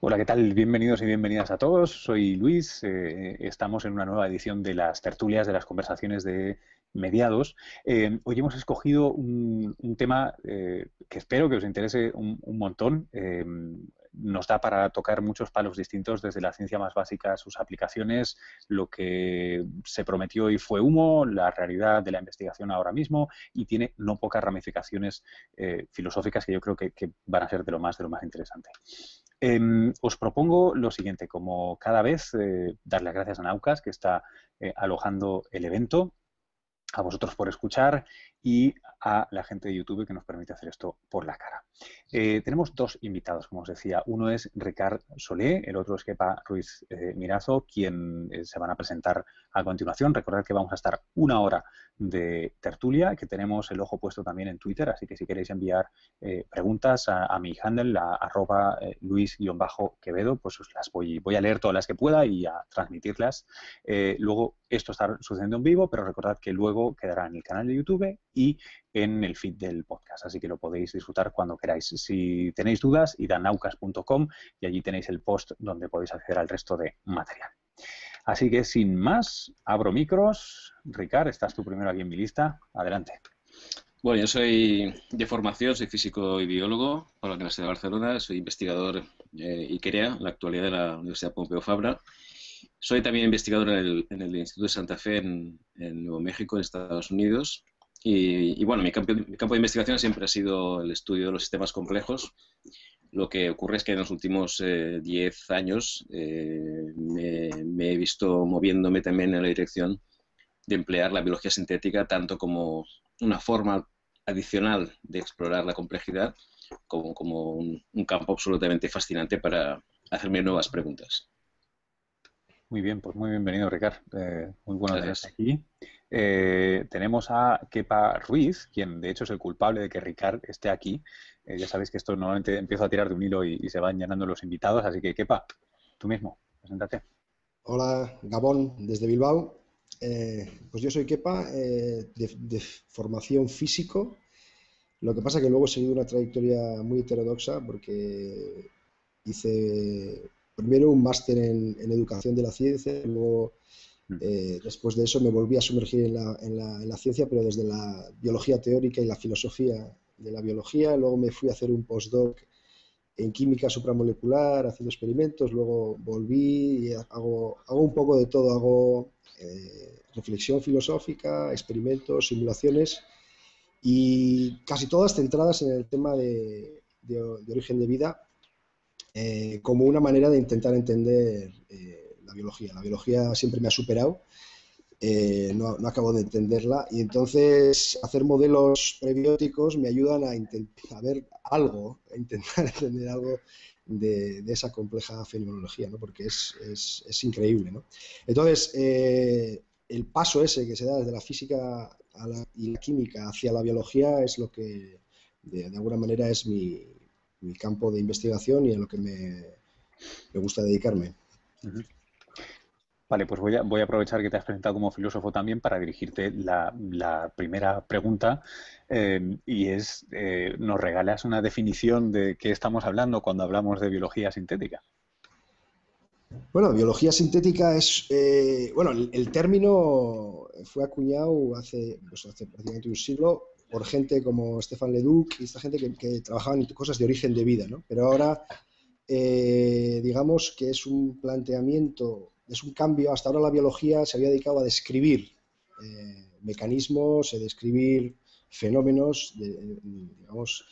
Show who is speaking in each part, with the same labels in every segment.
Speaker 1: Hola, ¿qué tal? Bienvenidos y bienvenidas a todos. Soy Luis. Eh, estamos en una nueva edición de las tertulias de las conversaciones de mediados. Eh, hoy hemos escogido un, tema eh, que espero que os interese un, montón. nos da para tocar muchos palos distintos, desde la ciencia más básica, sus aplicaciones, lo que se prometió y fue humo, la realidad de la investigación ahora mismo y tiene no pocas ramificaciones filosóficas que yo creo que, que van a ser de lo más de lo más interesante. Em, os propongo lo siguiente, como cada vez, eh, darle las gracias a Naucas, que está eh, alojando el evento, a vosotros por escuchar y a la gente de YouTube que nos permite hacer esto por la cara. Eh, tenemos dos invitados, como os decía. Uno es Ricard Solé, el otro es Kepa Ruiz Mirazo, quien se van a presentar a continuación. Recordad que vamos a estar una hora de tertulia, que tenemos el ojo puesto también en Twitter, así que si queréis enviar eh, preguntas a, mi handle, la arroba eh, luis-quevedo, pues os las voy, voy a leer todas las que pueda y a transmitirlas. Eh, luego, esto está sucediendo en vivo, pero recordad que luego quedará en el canal de YouTube y en el feed del podcast, así que lo podéis disfrutar cuando queráis. Si tenéis dudas, id a naucas.com y allí tenéis el post donde podéis acceder al resto de material. Así que sin más, abro micros. Ricard, estás tú primero aquí en mi lista. Adelante.
Speaker 2: Bueno, yo soy de formación, soy físico y biólogo por la Universidad de Barcelona, soy investigador eh, IKEREA, en la actualidad de la Universidad Pompeu Fabra. Soy también investigador en el, Instituto de Santa Fe en, Nuevo México, en Estados Unidos. Y, bueno, mi campo, de investigación siempre ha sido el estudio de los sistemas complejos, lo que ocurre es que en los últimos 10 eh, años eh, me, he visto moviéndome también en la dirección de emplear la biología sintética tanto como una forma adicional de explorar la complejidad como, como un, campo absolutamente fascinante para hacerme nuevas preguntas.
Speaker 1: Muy bien, pues muy bienvenido, Ricard. Eh, muy buenos días aquí. Eh, tenemos a Kepa Ruiz, quien de hecho es el culpable de que Ricard esté aquí. Eh, ya sabéis que esto normalmente empiezo a tirar de un hilo y, se van llenando los invitados, así que Kepa, tú mismo, preséntate.
Speaker 3: Hola, Gabón, desde Bilbao. pues yo soy Kepa, de, de, formación físico. Lo que pasa que luego he seguido una trayectoria muy heterodoxa porque hice primero un máster en, educación de la ciencia, luego mm. eh, después de eso me volví a sumergir en la, ciencia, pero desde la biología teórica y la filosofía de la biología, luego me fui a hacer un postdoc en química supramolecular, haciendo experimentos, luego volví y hago, hago un poco de todo, hago eh, reflexión filosófica, experimentos, simulaciones y casi todas centradas en el tema de origen de vida eh, como una manera de intentar entender eh, la biología. La biología siempre me ha superado, eh, no, acabo de entenderla y entonces hacer modelos prebióticos me ayudan a, intentar, ver algo, a intentar entender algo de, esa compleja fenomenología, ¿no? porque es, es, increíble. ¿no? Entonces, el paso ese que se da desde la física y la química hacia la biología es lo que de alguna manera es mi, mi campo de investigación y a lo que me, gusta dedicarme.
Speaker 1: Vale, pues voy a, voy a aprovechar que te has presentado como filósofo también para dirigirte la, primera pregunta eh, y es, eh, ¿nos regalas una definición de qué estamos hablando cuando hablamos de biología sintética?
Speaker 3: Bueno, biología sintética es, eh, bueno, el, término fue acuñado hace, pues hace prácticamente un siglo por gente como Stefan Leduc y esta gente que, que trabajaban en cosas de origen de vida, ¿no? Pero ahora, eh, digamos que es un planteamiento, es un cambio. Hasta ahora la biología se había dedicado a describir eh, mecanismos, a describir fenómenos, digamos,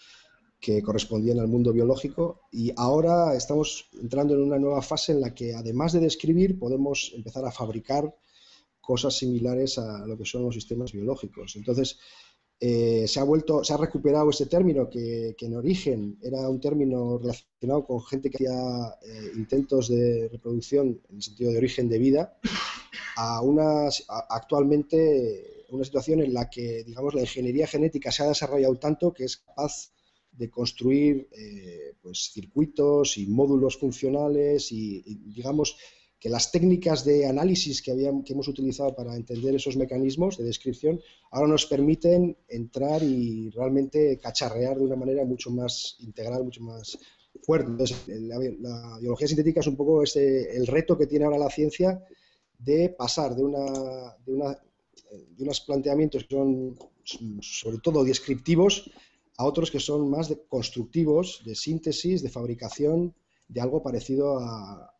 Speaker 3: que correspondían al mundo biológico y ahora estamos entrando en una nueva fase en la que además de describir podemos empezar a fabricar cosas similares a lo que son los sistemas biológicos. Entonces, eh, se ha vuelto, se ha recuperado este término que, en origen era un término relacionado con gente que hacía eh, intentos de reproducción en el sentido de origen de vida, a una actualmente una situación en la que digamos la ingeniería genética se ha desarrollado tanto que es capaz de construir eh, pues circuitos y módulos funcionales y digamos que las técnicas de análisis que, que hemos utilizado para entender esos mecanismos de descripción ahora nos permiten entrar y realmente cacharrear de una manera mucho más integral, mucho más fuerte. la, biología sintética es un poco ese, el reto que tiene ahora la ciencia de pasar de, una, de, una, de unos planteamientos que son sobre todo descriptivos a otros que son más constructivos, de síntesis, de fabricación de algo parecido a,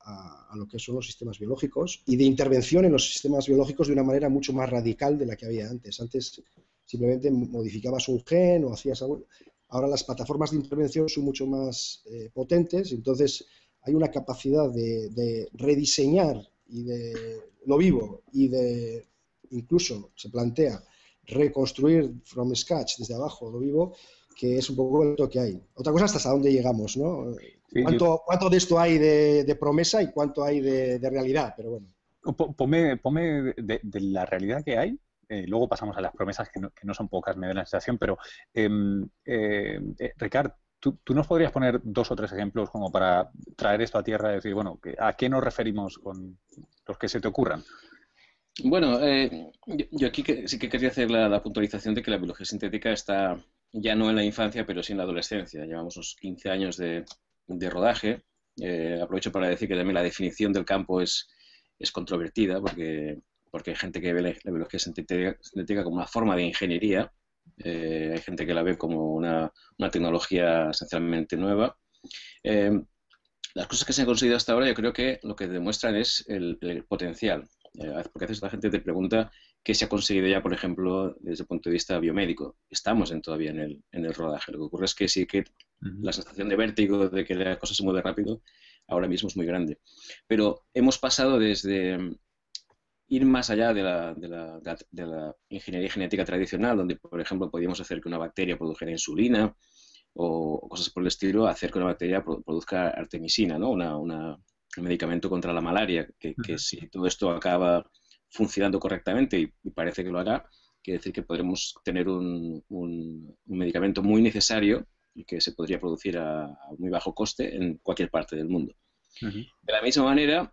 Speaker 3: lo que son los sistemas biológicos y de intervención en los sistemas biológicos de una manera mucho más radical de la que había antes. Antes simplemente modificabas un gen o hacías algo. Ahora las plataformas de intervención son mucho más eh, potentes, entonces hay una capacidad de, rediseñar y de lo vivo y de incluso se plantea reconstruir from scratch desde abajo lo vivo que es un poco lo que hay. Otra cosa hasta dónde llegamos, ¿no? ¿Cuánto, de esto hay de, promesa y cuánto hay de, realidad? Pero bueno.
Speaker 1: Ponme, de, la realidad que hay, eh, luego pasamos a las promesas que no, son pocas, me da la sensación, pero em, eh, eh, Ricard, ¿tú, nos podrías poner dos o tres ejemplos como para traer esto a tierra y decir, bueno, ¿a qué nos referimos con los que se te ocurran?
Speaker 2: Bueno, yo, aquí sí que quería hacer la, puntualización de que la biología sintética está ya no en la infancia, pero sí en la adolescencia. Llevamos unos 15 años de, rodaje. Eh, aprovecho para decir que también la definición del campo es, es controvertida, porque, porque hay gente que ve la, biología sintética, como una forma de ingeniería, eh, hay gente que la ve como una, tecnología esencialmente nueva. Eh, las cosas que se han conseguido hasta ahora yo creo que lo que demuestran es el, potencial. porque a veces la gente te pregunta que se ha conseguido ya, por ejemplo, desde el punto de vista biomédico. Estamos todavía en el, en el rodaje. Lo que ocurre es que sí que la sensación de vértigo, de que la cosa se mueve rápido, ahora mismo es muy grande. Pero hemos pasado desde ir más allá de la, de la, de la ingeniería genética tradicional, donde, por ejemplo, podíamos hacer que una bacteria produjera insulina o, cosas por el estilo, a hacer que una bacteria produzca artemisina, ¿no? Una, un medicamento contra la malaria, que, que si todo esto acaba funcionando correctamente y, parece que lo hará, quiere decir que podremos tener un, un, medicamento muy necesario que se podría producir a, muy bajo coste en cualquier parte del mundo. De la misma manera,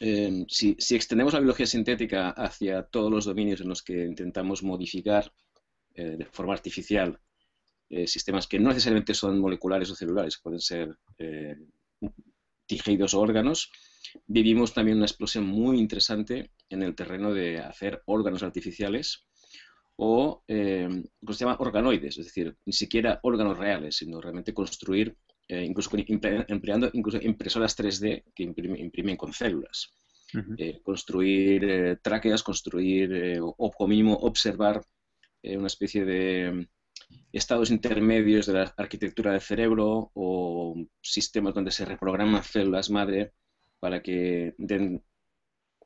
Speaker 2: eh, si, si, extendemos la biología sintética hacia todos los dominios en los que intentamos modificar eh, de forma artificial eh, sistemas que no necesariamente son moleculares o celulares, pueden ser tejidos o órganos, vivimos también una explosión muy interesante en el terreno de hacer órganos artificiales o eh, lo que se llama organoides, es decir, ni siquiera órganos reales, sino realmente construir, eh, incluso empleando incluso impresoras 3D que imprimen, con células. Eh, construir eh, tráqueas, construir o como mínimo observar una especie de estados intermedios de la arquitectura del cerebro o sistemas donde se reprograman células madre para que den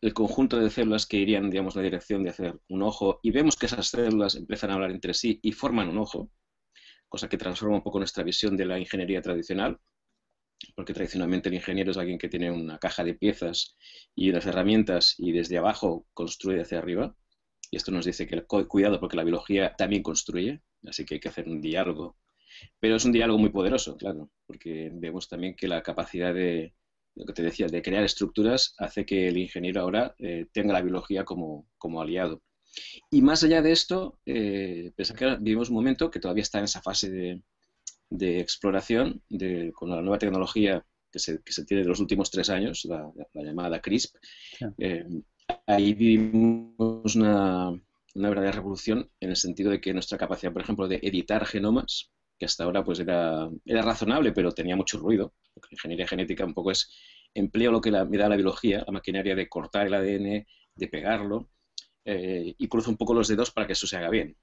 Speaker 2: el conjunto de células que irían, digamos, en la dirección de hacer un ojo y vemos que esas células empiezan a hablar entre sí y forman un ojo, cosa que transforma un poco nuestra visión de la ingeniería tradicional, porque tradicionalmente el ingeniero es alguien que tiene una caja de piezas y unas herramientas y desde abajo construye hacia arriba. Y esto nos dice que cuidado porque la biología también construye, así que hay que hacer un diálogo. Pero es un diálogo muy poderoso, claro, porque vemos también que la capacidad de, lo que te decía, de crear estructuras, hace que el ingeniero ahora eh, tenga la biología como, aliado. Y más allá de esto, eh, que vivimos un momento que todavía está en esa fase de, exploración de, con la nueva tecnología que se, tiene de los últimos tres años, la, llamada CRISP. Eh, ahí vivimos una, una, verdadera revolución en el sentido de que nuestra capacidad, por ejemplo, de editar genomas, que hasta ahora pues era, era razonable, pero tenía mucho ruido, porque ingeniería genética un poco es empleo lo que me da la biología, la maquinaria de cortar el ADN, de pegarlo, eh, y cruzo un poco los dedos para que eso se haga bien.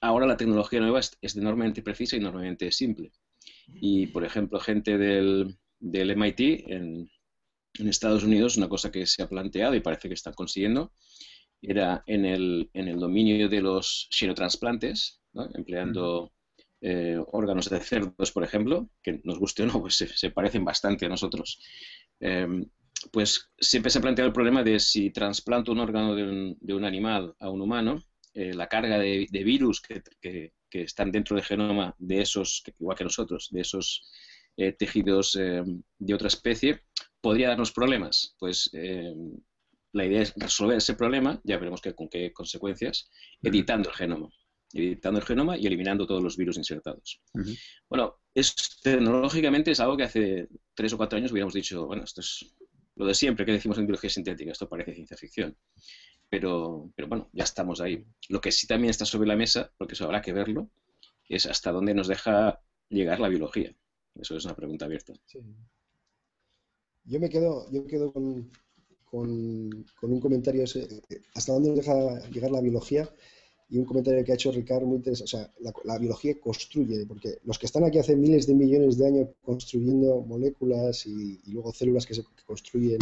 Speaker 2: Ahora la tecnología nueva es, enormemente precisa y enormemente simple. Y, por ejemplo, gente del, del MIT en, Estados Unidos, una cosa que se ha planteado y parece que están consiguiendo, era en el, en el dominio de los xenotransplantes, empleando eh, órganos de cerdos, por ejemplo, que nos guste o no, pues se, parecen bastante a nosotros. Em, pues siempre se ha planteado el problema de si trasplanto un órgano de un, animal a un humano, eh, la carga de, virus que, están dentro del genoma de esos, igual que nosotros, de esos eh, tejidos de otra especie, podría darnos problemas. Pues la idea es resolver ese problema, ya veremos con qué consecuencias, editando el genoma editando el genoma y eliminando todos los virus insertados. Bueno, es, tecnológicamente es algo que hace tres o cuatro años hubiéramos dicho, bueno, esto es lo de siempre que decimos en biología sintética, esto parece ciencia ficción. Pero, pero bueno, ya estamos ahí. Lo que sí también está sobre la mesa, porque eso habrá que verlo, es hasta dónde nos deja llegar la biología. Eso es una pregunta abierta.
Speaker 3: Yo me quedo, yo quedo con, con, un comentario, hasta dónde nos deja llegar la biología y un comentario que ha hecho Ricardo muy interesante. O sea, la, biología construye, porque los que están aquí hace miles de millones de años construyendo moléculas y, luego células que, se, construyen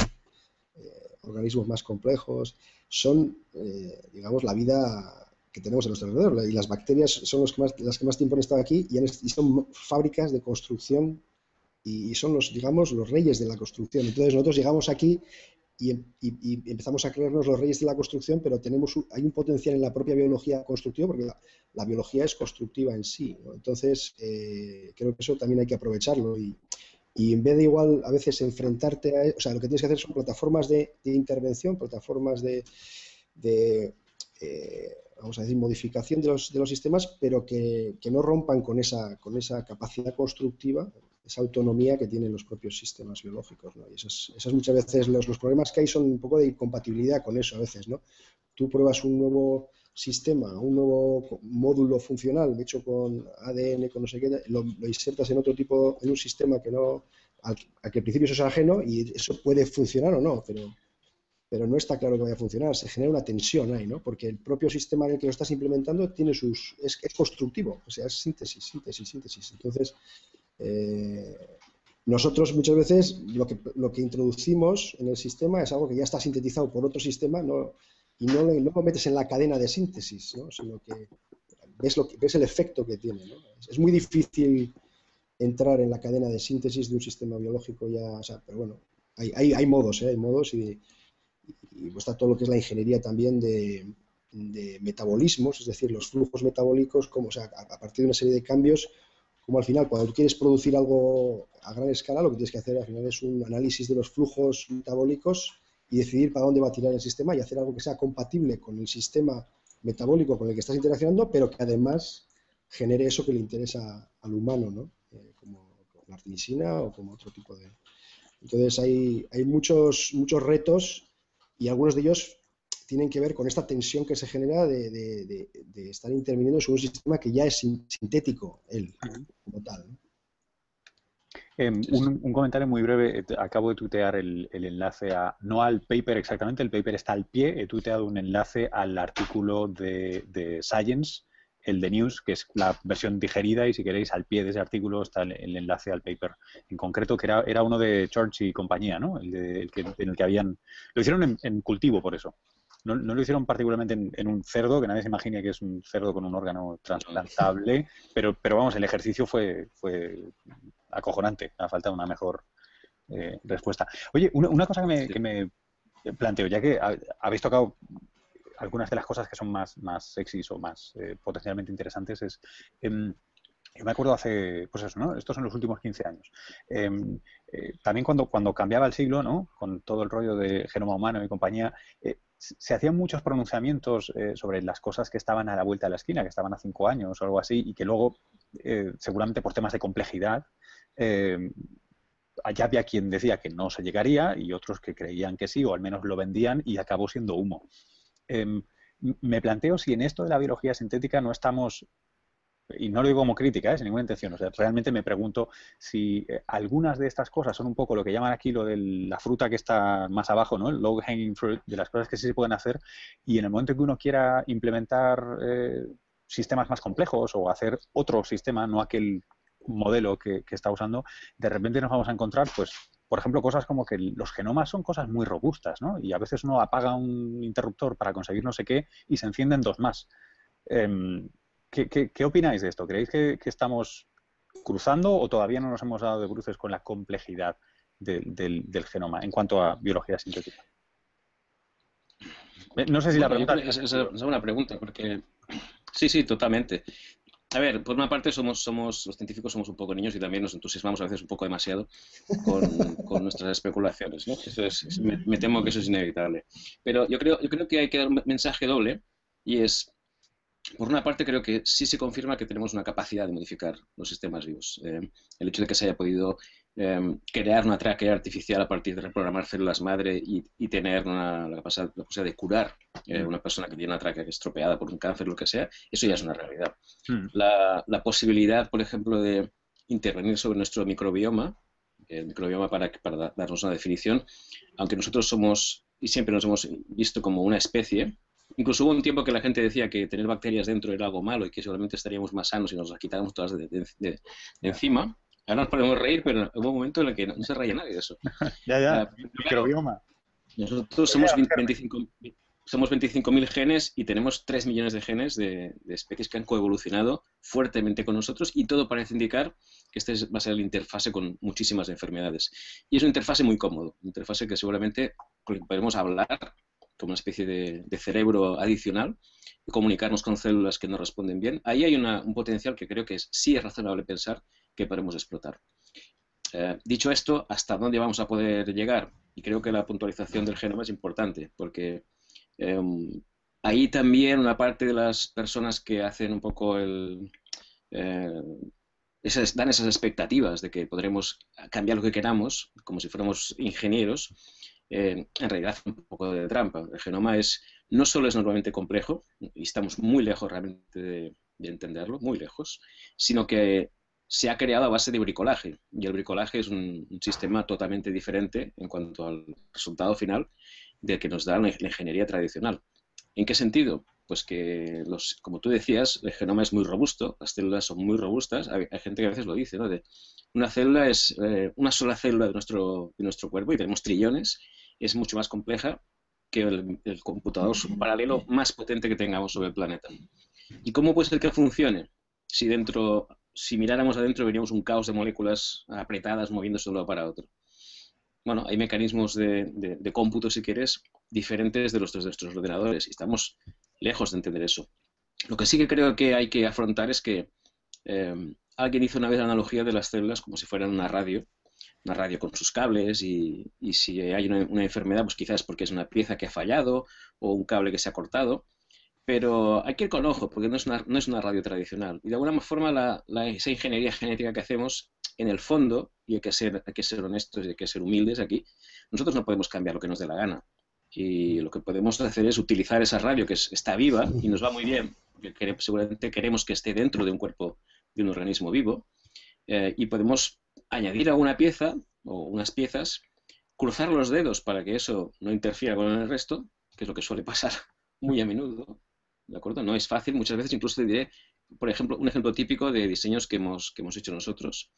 Speaker 3: eh, organismos más complejos, son, eh, digamos, la vida que tenemos a nuestro alrededor. Y las bacterias son los que más, las que más tiempo han estado aquí y, son fábricas de construcción y, son los, digamos, los reyes de la construcción. Entonces nosotros llegamos aquí Em, y, empezamos a creernos los reyes de la construcción, pero tenemos hay un potencial en la propia biología constructiva, porque la, biología es constructiva en sí. Entonces, eh, creo que eso también hay que aprovecharlo. Y, en vez de igual a veces enfrentarte a... O sea, lo que tienes que hacer son plataformas de, intervención, plataformas de... Eh, vamos a decir, modificación de los, de los sistemas, pero que, que, no rompan con esa, con esa capacidad constructiva esa autonomía que tienen los propios sistemas biológicos. ¿no? Y esas, esas, muchas veces los, los, problemas que hay son un poco de incompatibilidad con eso a veces. ¿no? Tú pruebas un nuevo sistema, un nuevo módulo funcional hecho con ADN, con no sé qué, lo, insertas en otro tipo, en un sistema que no, al, que al principio eso es ajeno y eso puede funcionar o no, pero, pero no está claro que vaya a funcionar. Se genera una tensión ahí, ¿no? Porque el propio sistema en el que lo estás implementando tiene sus, es, es constructivo, o sea, es síntesis, síntesis, síntesis. Entonces, eh, nosotros muchas veces lo que, lo que introducimos en el sistema es algo que ya está sintetizado por otro sistema no, y no, lo metes en la cadena de síntesis, sino que ves, lo que ves el efecto que tiene. Es muy difícil entrar en la cadena de síntesis de un sistema biológico ya, pero bueno, hay, hay, hay modos, ¿eh? hay modos y, y, está todo lo que es la ingeniería también de, de metabolismos, es decir, los flujos metabólicos, como, o sea, a partir de una serie de cambios, como al final, cuando tú quieres producir algo a gran escala, lo que tienes que hacer al final es un análisis de los flujos metabólicos y decidir para dónde va a tirar el sistema y hacer algo que sea compatible con el sistema metabólico con el que estás interaccionando, pero que además genere eso que le interesa al humano, ¿no? Eh, como, la artemisina o como otro tipo de... Entonces hay, hay muchos, muchos retos y algunos de ellos tienen que ver con esta tensión que se genera de, estar interviniendo sobre un sistema que ya es sintético, él, como tal.
Speaker 1: Em, un, comentario muy breve. Eh, acabo de tuitear el, enlace a, no al paper exactamente, el paper está al pie. He tuiteado un enlace al artículo de, Science, el de News, que es la versión digerida, y si queréis, al pie de ese artículo está el, enlace al paper en concreto, que era, era uno de Church y compañía, ¿no? El, que, en el que habían. Lo hicieron en cultivo, por eso. No, lo hicieron particularmente en, un cerdo, que nadie se imagine que es un cerdo con un órgano trasplantable, pero, pero vamos, el ejercicio fue, fue acojonante, ha falta una mejor eh, respuesta. Oye, una, cosa que me, planteo, ya que habéis tocado algunas de las cosas que son más, más sexys o más eh, potencialmente interesantes, es... Em, yo me acuerdo hace, pues eso, ¿no? Estos son los últimos 15 años. Em, eh, también cuando, cuando cambiaba el siglo, ¿no? Con todo el rollo de genoma humano y compañía, se hacían muchos pronunciamientos eh, sobre las cosas que estaban a la vuelta de la esquina, que estaban a cinco años o algo así, y que luego, eh, seguramente por temas de complejidad, eh, allá había quien decía que no se llegaría y otros que creían que sí, o al menos lo vendían y acabó siendo humo. Em, me planteo si en esto de la biología sintética no estamos y no lo digo como crítica, ¿eh? sin ninguna intención, o sea, realmente me pregunto si eh, algunas de estas cosas son un poco lo que llaman aquí lo de la fruta que está más abajo, ¿no? El low hanging fruit, de las cosas que sí se pueden hacer, y en el momento en que uno quiera implementar eh, sistemas más complejos o hacer otro sistema, no aquel modelo que, que, está usando, de repente nos vamos a encontrar, pues, por ejemplo, cosas como que los genomas son cosas muy robustas, ¿no? Y a veces uno apaga un interruptor para conseguir no sé qué y se encienden dos más. Em, ¿Qué, opináis de esto? ¿Creéis que, estamos cruzando o todavía no nos hemos dado de cruces con la complejidad del, genoma en cuanto a biología sintética?
Speaker 2: Eh, no sé si la pregunta... Es, es, una pregunta, porque... Sí, sí, totalmente. A ver, por una parte somos, somos, los científicos somos un poco niños y también nos entusiasmamos a veces un poco demasiado con, nuestras especulaciones, ¿no? me, temo que eso es inevitable. Pero yo creo, yo creo que hay que dar un mensaje doble y es por una parte, creo que sí se confirma que tenemos una capacidad de modificar los sistemas vivos. Eh, el hecho de que se haya podido em, crear una tráquea artificial a partir de reprogramar células madre y, tener la, capacidad, de curar eh, mm. una persona que tiene una tráquea estropeada por un cáncer o lo que sea, eso ya es una realidad. Mm. La, posibilidad, por ejemplo, de intervenir sobre nuestro microbioma, el microbioma para, para darnos una definición, aunque nosotros somos y siempre nos hemos visto como una especie, Incluso hubo un tiempo que la gente decía que tener bacterias dentro era algo malo y que seguramente estaríamos más sanos si nos las quitáramos todas de, encima. Ahora nos podemos reír, pero hubo un momento en el que no, se reía nadie de eso.
Speaker 1: ya, ya, microbioma.
Speaker 2: Nosotros somos 25, somos 25.000 genes y tenemos 3 millones de genes de, especies que han coevolucionado fuertemente con nosotros y todo parece indicar que este va a ser la interfase con muchísimas enfermedades. Y es una interfase muy cómodo, una interfase que seguramente podemos hablar como una especie de, cerebro adicional y comunicarnos con células que no responden bien, ahí hay un potencial que creo que es, sí es razonable pensar que podemos explotar. Eh, dicho esto, ¿hasta dónde vamos a poder llegar? Y creo que la puntualización del genoma es importante, porque em, ahí también una parte de las personas que hacen un poco el... Eh, dan esas expectativas de que podremos cambiar lo que queramos, como si fuéramos ingenieros, eh, en realidad un poco de trampa. El genoma es no solo es normalmente complejo, y estamos muy lejos realmente de, entenderlo, muy lejos, sino que se ha creado a base de bricolaje. Y el bricolaje es un, sistema totalmente diferente en cuanto al resultado final del que nos da la, ingeniería tradicional. ¿En qué sentido? Pues que, los, como tú decías, el genoma es muy robusto, las células son muy robustas. Hay, gente que a veces lo dice, ¿no? De, una célula es eh, una sola célula de nuestro, de nuestro cuerpo y tenemos trillones es mucho más compleja que el, computador paralelo más potente que tengamos sobre el planeta. ¿Y cómo puede ser que funcione? Si dentro, si miráramos adentro veríamos un caos de moléculas apretadas moviéndose de un lado para otro. Bueno, hay mecanismos de, cómputo, si quieres, diferentes de los de nuestros ordenadores y estamos lejos de entender eso. Lo que sí que creo que hay que afrontar es que eh, alguien hizo una vez la analogía de las células como si fueran una radio una radio con sus cables y, si hay una, enfermedad, pues quizás porque es una pieza que ha fallado o un cable que se ha cortado. Pero hay que ir con ojo, porque no es una, no es una radio tradicional. Y de alguna forma la, esa ingeniería genética que hacemos, en el fondo, y hay que, ser, hay que ser honestos y hay que ser humildes aquí, nosotros no podemos cambiar lo que nos dé la gana. Y lo que podemos hacer es utilizar esa radio que está viva y nos va muy bien, porque seguramente queremos que esté dentro de un cuerpo, de un organismo vivo, eh, y podemos añadir alguna pieza o unas piezas, cruzar los dedos para que eso no interfiera con el resto, que es lo que suele pasar muy a menudo. ¿De acuerdo? No es fácil, muchas veces incluso te diré, por ejemplo, un ejemplo típico de diseños que hemos, que hemos hecho nosotros,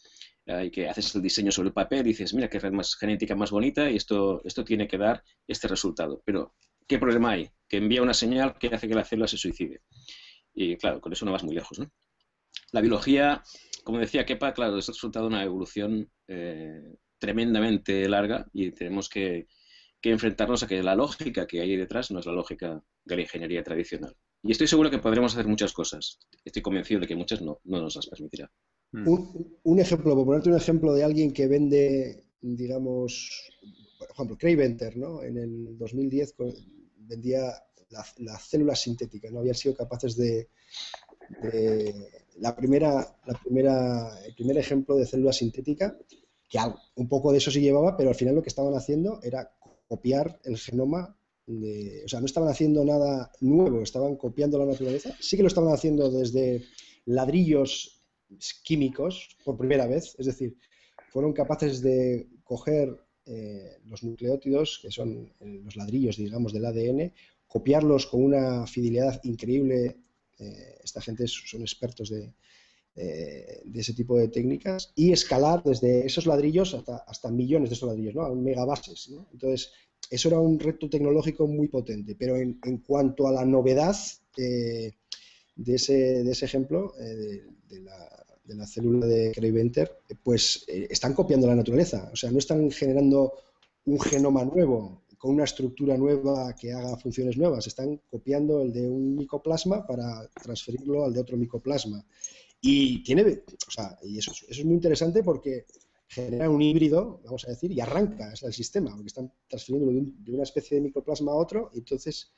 Speaker 2: y que haces el diseño sobre el papel dices, mira qué red más genética más bonita y esto, esto tiene que dar este resultado. Pero, ¿qué problema hay? Que envía una señal que hace que la célula se suicide. Y claro, con eso no vas muy lejos, ¿no? La biología como decía Kepa, claro, es el resultado de una evolución eh, tremendamente larga y tenemos que, enfrentarnos a que la lógica que hay detrás no es la lógica de la ingeniería tradicional. Y estoy seguro que podremos hacer muchas cosas. Estoy convencido de que muchas no, nos las permitirá.
Speaker 3: Hmm. Un, ejemplo, por ponerte un ejemplo de alguien que vende, digamos, por ejemplo, Craig Venter, ¿no? En el 2010 vendía las células sintéticas, no habían sido capaces de, la primera, la primera, el primer ejemplo de célula sintética, que un poco de eso sí llevaba, pero al final lo que estaban haciendo era copiar el genoma de, o sea, no estaban haciendo nada nuevo, estaban copiando la naturaleza. Sí que lo estaban haciendo desde ladrillos químicos por primera vez, es decir, fueron capaces de coger eh, los nucleótidos, que son eh, los ladrillos, digamos, del ADN, copiarlos con una fidelidad increíble eh, esta gente son expertos de, eh, de, ese tipo de técnicas, y escalar desde esos ladrillos hasta, hasta millones de esos ladrillos, ¿no? a megabases. Entonces, eso era un reto tecnológico muy potente, pero en, en cuanto a la novedad eh, de, ese, de, ese, ejemplo, de, la, de, la, célula de Cray Venter, pues están copiando la naturaleza, o sea, no están generando un genoma nuevo, con una estructura nueva que haga funciones nuevas. Están copiando el de un micoplasma para transferirlo al de otro micoplasma. Y tiene, o sea, y eso, es muy interesante porque genera un híbrido, vamos a decir, y arranca el sistema, porque están transfiriéndolo de, una especie de micoplasma a otro, entonces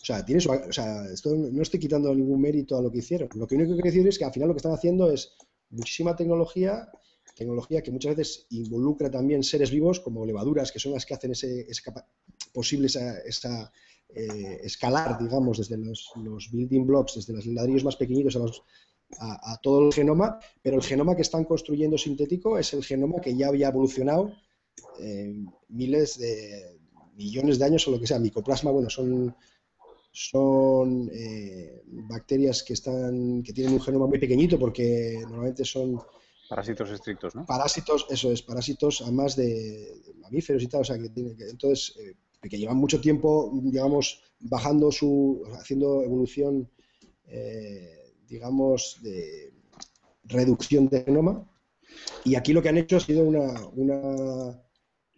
Speaker 3: o sea, tiene o sea, esto no estoy quitando ningún mérito a lo que hicieron. Lo que único que quiero decir es que al final lo que están haciendo es muchísima tecnología, tecnología que muchas veces involucra también seres vivos como levaduras, que son las que hacen ese, posible esa, eh, escalar, digamos, desde los, building blocks, desde los ladrillos más pequeñitos a, todo el genoma, pero el genoma que están construyendo sintético es el genoma que ya había evolucionado eh, miles de millones de años o lo que sea. Micoplasma, bueno, son son eh, bacterias que están que tienen un genoma muy pequeñito porque normalmente son
Speaker 1: parásitos estrictos, ¿no?
Speaker 3: Parásitos, eso es, parásitos además de, mamíferos y tal, o sea que, tiene, que entonces eh, que llevan mucho tiempo, digamos, bajando su, haciendo evolución, eh, digamos, de reducción de genoma. Y aquí lo que han hecho ha sido una, una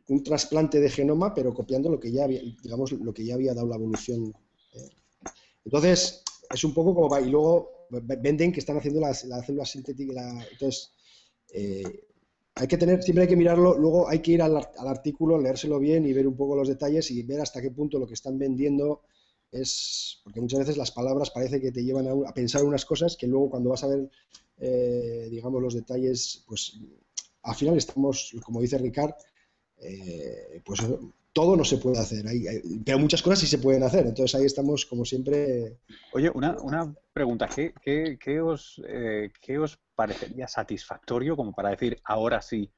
Speaker 3: un trasplante de genoma, pero copiando lo que ya había, digamos, lo que ya había dado la evolución entonces, es un poco como va. Y luego venden que están haciendo las, la célula sintética. entonces, eh, hay que tener, siempre hay que mirarlo, luego hay que ir al, artículo, leérselo bien y ver un poco los detalles y ver hasta qué punto lo que están vendiendo es, porque muchas veces las palabras parece que te llevan a, pensar unas cosas que luego cuando vas a ver, eh, digamos, los detalles, pues al final estamos, como dice Ricard, eh, pues todo no se puede hacer, pero muchas cosas sí se pueden hacer. Entonces ahí estamos, como siempre.
Speaker 1: Oye, una, una pregunta: ¿qué, qué, os, eh, ¿qué os parecería satisfactorio como para decir ahora sí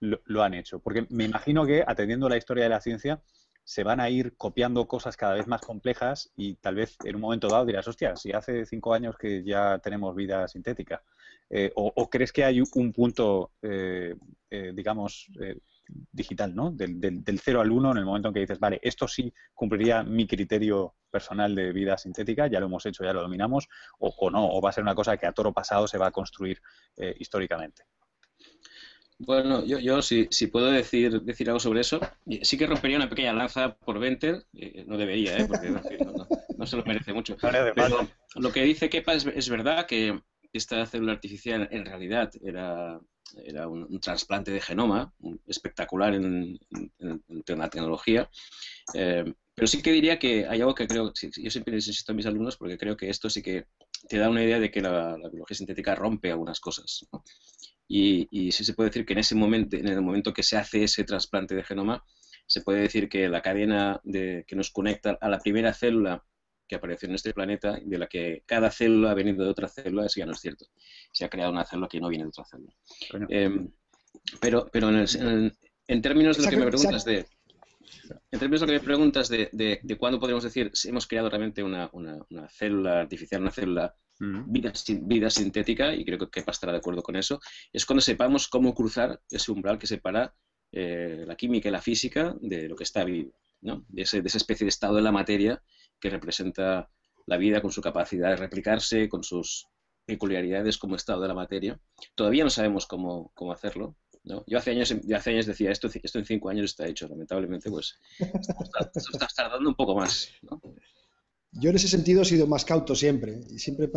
Speaker 1: lo, han hecho? Porque me imagino que, atendiendo la historia de la ciencia, se van a ir copiando cosas cada vez más complejas y tal vez en un momento dado dirás, hostia, si hace cinco años que ya tenemos vida sintética. Eh, o, crees que hay un punto, eh, digamos, digital, ¿no? Del, del, del 0 al 1 en el momento en que dices, vale, esto sí cumpliría mi criterio personal de vida sintética, ya lo hemos hecho, ya lo dominamos, o, no, o va a ser una cosa que a toro pasado se va a construir eh, históricamente.
Speaker 2: Bueno, yo, yo si, si, puedo decir, decir algo sobre eso, sí que rompería una pequeña lanza por Venter, eh, no debería, ¿eh? porque no, se lo merece mucho. Pero lo que dice Kepa es, es verdad que esta célula artificial en realidad era era un, trasplante de genoma espectacular en, la tecnología. Eh, pero sí que diría que hay algo que creo, yo siempre insisto a mis alumnos porque creo que esto sí que te da una idea de que la, biología sintética rompe algunas cosas. Y, y, sí se puede decir que en ese momento, en el momento que se hace ese trasplante de genoma, se puede decir que la cadena de, que nos conecta a la primera célula que apareció en este planeta, de la que cada célula ha venido de otra célula, eso ya no es cierto. Se ha creado una célula que no viene de otra célula. Em, pero, pero en, términos de lo que me preguntas de... En términos de lo que me preguntas de, de, cuándo podemos decir si hemos creado realmente una, célula artificial, una célula vida, vida, sintética, y creo que Kepa estará de acuerdo con eso, es cuando sepamos cómo cruzar ese umbral que separa eh, la química y la física de lo que está vivo, ¿no? de, ese, de esa especie de estado de la materia que representa la vida con su capacidad de replicarse, con sus peculiaridades como estado de la materia. Todavía no sabemos cómo, cómo hacerlo. ¿no? Yo, hace años, hace años decía, esto, esto en cinco años está hecho. Lamentablemente, pues estás tardando un poco más.
Speaker 3: Yo en ese sentido he sido más cauto siempre. Y siempre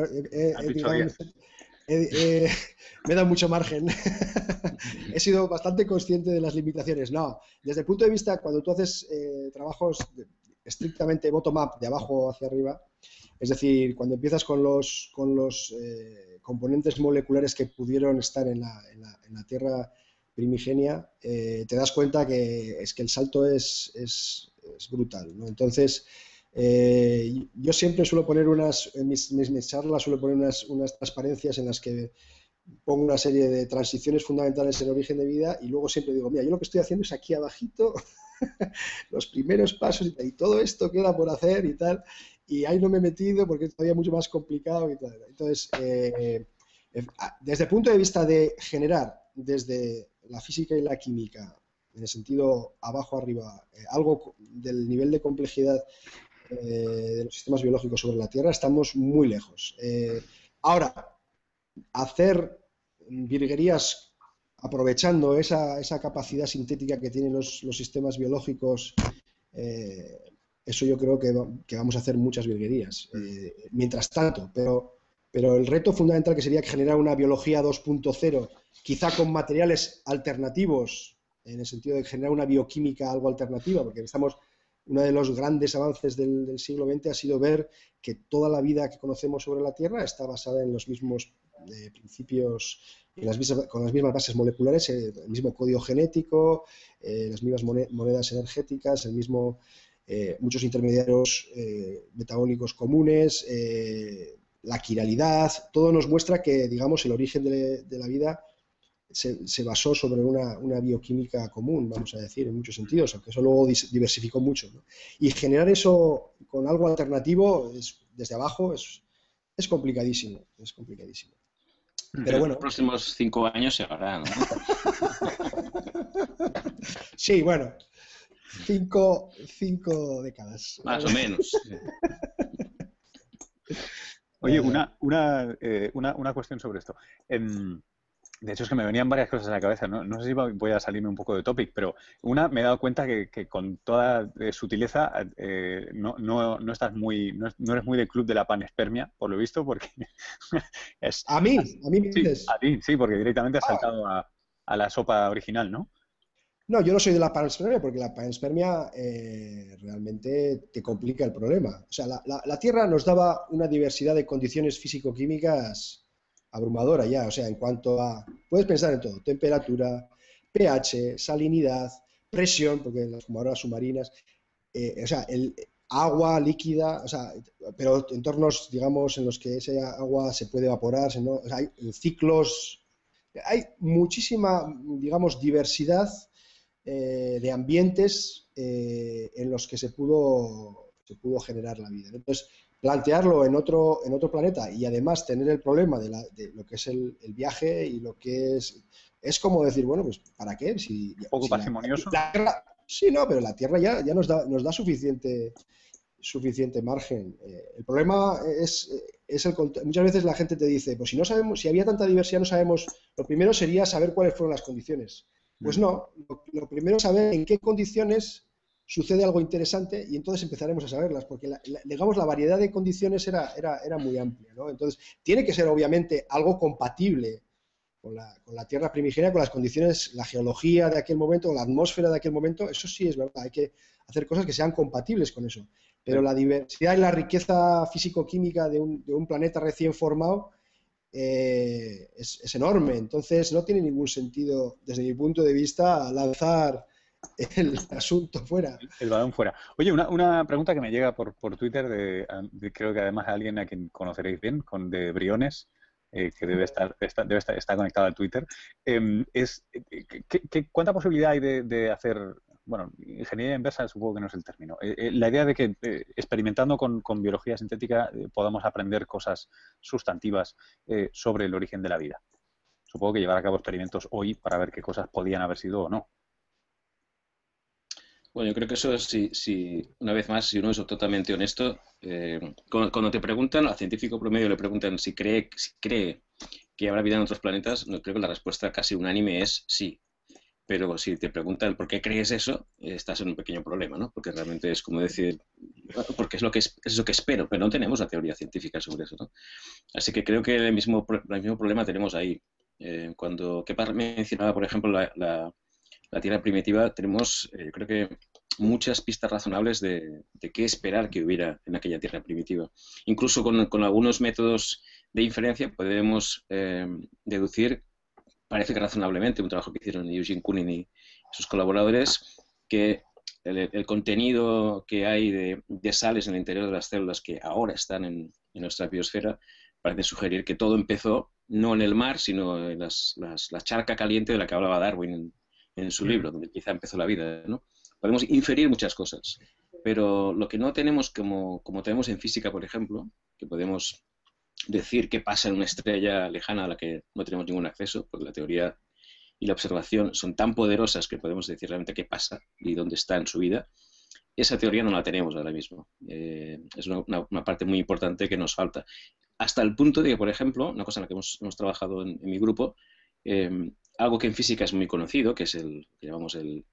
Speaker 3: me he dado mucho margen. he sido bastante consciente de las limitaciones. No, desde el punto de vista, cuando tú haces eh, trabajos estrictamente bottom-up, de abajo hacia arriba. Es decir, cuando empiezas con los, con los eh, componentes moleculares que pudieron estar en la, en la, Tierra primigenia, eh, te das cuenta que es que el salto es, es, brutal. Entonces, eh, yo siempre suelo poner unas, en mis, mis, charlas suelo poner unas, unas transparencias en las que pongo una serie de transiciones fundamentales en origen de vida y luego siempre digo, mira, yo lo que estoy haciendo es aquí abajito los primeros pasos y, todo esto queda por hacer y tal. Y ahí no me he metido porque es todavía mucho más complicado. Entonces, eh, eh, desde el punto de vista de generar desde la física y la química, en el sentido abajo-arriba, eh, algo del nivel de complejidad de los sistemas biológicos sobre la Tierra, estamos muy lejos. ahora, hacer virguerías aprovechando esa, esa capacidad sintética que tienen los, los sistemas biológicos, eh, eso yo creo que, vamos a hacer muchas virguerías. Eh, mientras tanto, pero, pero el reto fundamental que sería generar una biología 2.0, quizá con materiales alternativos, en el sentido de generar una bioquímica algo alternativa, porque estamos uno de los grandes avances del, siglo XX ha sido ver que toda la vida que conocemos sobre la Tierra está basada en los mismos eh, principios, con las mismas bases moleculares, eh, el mismo código genético, eh, las mismas monedas energéticas, el mismo, muchos intermediarios metabólicos comunes, la quiralidad, todo nos muestra que, digamos, el origen de la vida se, basó sobre una, bioquímica común, vamos a decir, en muchos sentidos, aunque eso luego diversificó mucho. Y generar eso con algo alternativo desde abajo es, es complicadísimo, es complicadísimo.
Speaker 2: Pero bueno. En los próximos cinco años se hará, ¿no?
Speaker 3: sí, bueno. Cinco, cinco décadas.
Speaker 2: Más o menos.
Speaker 1: Oye, una, una, eh, una, una, cuestión sobre esto. En, de hecho, es que me venían varias cosas a la cabeza. No, no sé si voy a salirme un poco de topic, pero una, me he dado cuenta que, con toda eh, sutileza eh, no, no, no, estás muy, no, eres muy del club de la panespermia, por lo visto, porque
Speaker 3: es... A mí, a mí me
Speaker 1: dices. a ti, sí, porque directamente has ah. saltado a, la sopa original, ¿no?
Speaker 3: No, yo no soy de la panespermia porque la panespermia eh, realmente te complica el problema. O sea, la, la Tierra nos daba una diversidad de condiciones físico-químicas abrumadora ya, o sea, en cuanto a, puedes pensar en todo, temperatura, pH, salinidad, presión, porque las fumadoras submarinas, eh, o sea, el agua líquida, o sea, pero entornos, digamos, en los que esa agua se puede evaporar, o sea, hay ciclos, hay muchísima, digamos, diversidad eh, de ambientes eh, en los que se pudo, se pudo generar la vida. Entonces, plantearlo en otro, en otro planeta y además tener el problema de, lo que es el, viaje y lo que es... Es como decir, bueno, pues ¿para qué? Si,
Speaker 1: Un poco parsimonioso.
Speaker 3: sí, no, pero la Tierra ya, ya nos, da, nos da suficiente suficiente margen. Eh, el problema es, es el muchas veces la gente te dice, pues si no sabemos, si había tanta diversidad no sabemos, lo primero sería saber cuáles fueron las condiciones. Pues mm. no, lo, lo primero es saber en qué condiciones sucede algo interesante y entonces empezaremos a saberlas, porque la, digamos la variedad de condiciones era, era, era muy amplia. ¿no? Entonces, tiene que ser obviamente algo compatible con la, con la, Tierra primigenia, con las condiciones, la geología de aquel momento, la atmósfera de aquel momento, eso sí es verdad, hay que hacer cosas que sean compatibles con eso. Pero la diversidad y la riqueza físico-química de un, de un, planeta recién formado eh, es, es, enorme. Entonces, no tiene ningún sentido, desde mi punto de vista, lanzar el asunto fuera.
Speaker 1: El balón fuera. Oye, una, una pregunta que me llega por, por Twitter, de, creo que además alguien a quien conoceréis bien, con de Briones, eh, que debe estar, debe estar, está conectado al Twitter, em, es eh, ¿qué, cuánta posibilidad hay de, hacer, bueno, ingeniería inversa supongo que no es el término, eh, la idea de que experimentando con, con, biología sintética podamos aprender cosas sustantivas sobre el origen de la vida? Supongo que llevar a cabo experimentos hoy para ver qué cosas podían haber sido o no.
Speaker 2: Bueno, yo creo que eso es, si, una vez más, si uno es totalmente honesto, eh, cuando, te preguntan, al científico promedio le preguntan si cree, si cree que habrá vida en otros planetas, no creo que la respuesta casi unánime es sí. Pero si te preguntan por qué crees eso, estás en un pequeño problema, ¿no? Porque realmente es como decir, porque es lo que es, lo que espero, pero no tenemos la teoría científica sobre eso, ¿no? Así que creo que el mismo, el mismo problema tenemos ahí. Eh, cuando ¿qué mencionaba, por ejemplo, la Tierra primitiva, tenemos, eh, creo que, muchas pistas razonables de, qué esperar que hubiera en aquella Tierra primitiva. Incluso con, algunos métodos de inferencia podemos eh, deducir, parece que razonablemente, un trabajo que hicieron Eugene Koonin y sus colaboradores, que el, contenido que hay de, sales en el interior de las células que ahora están en, nuestra biosfera parece sugerir que todo empezó no en el mar, sino en la charca caliente de la que hablaba Darwin en su libro, donde quizá empezó la vida, ¿no? Podemos inferir muchas cosas, pero lo que no tenemos como, como tenemos en física, por ejemplo, que podemos decir qué pasa en una estrella lejana a la que no tenemos ningún acceso, porque la teoría y la observación son tan poderosas que podemos decir realmente qué pasa y dónde está en su vida, esa teoría no la tenemos ahora mismo. Eh, es una, parte muy importante que nos falta. Hasta el punto de que, por ejemplo, una cosa en la que hemos, hemos trabajado en, mi grupo, eh, algo que en física es muy conocido, que es el que llamamos el,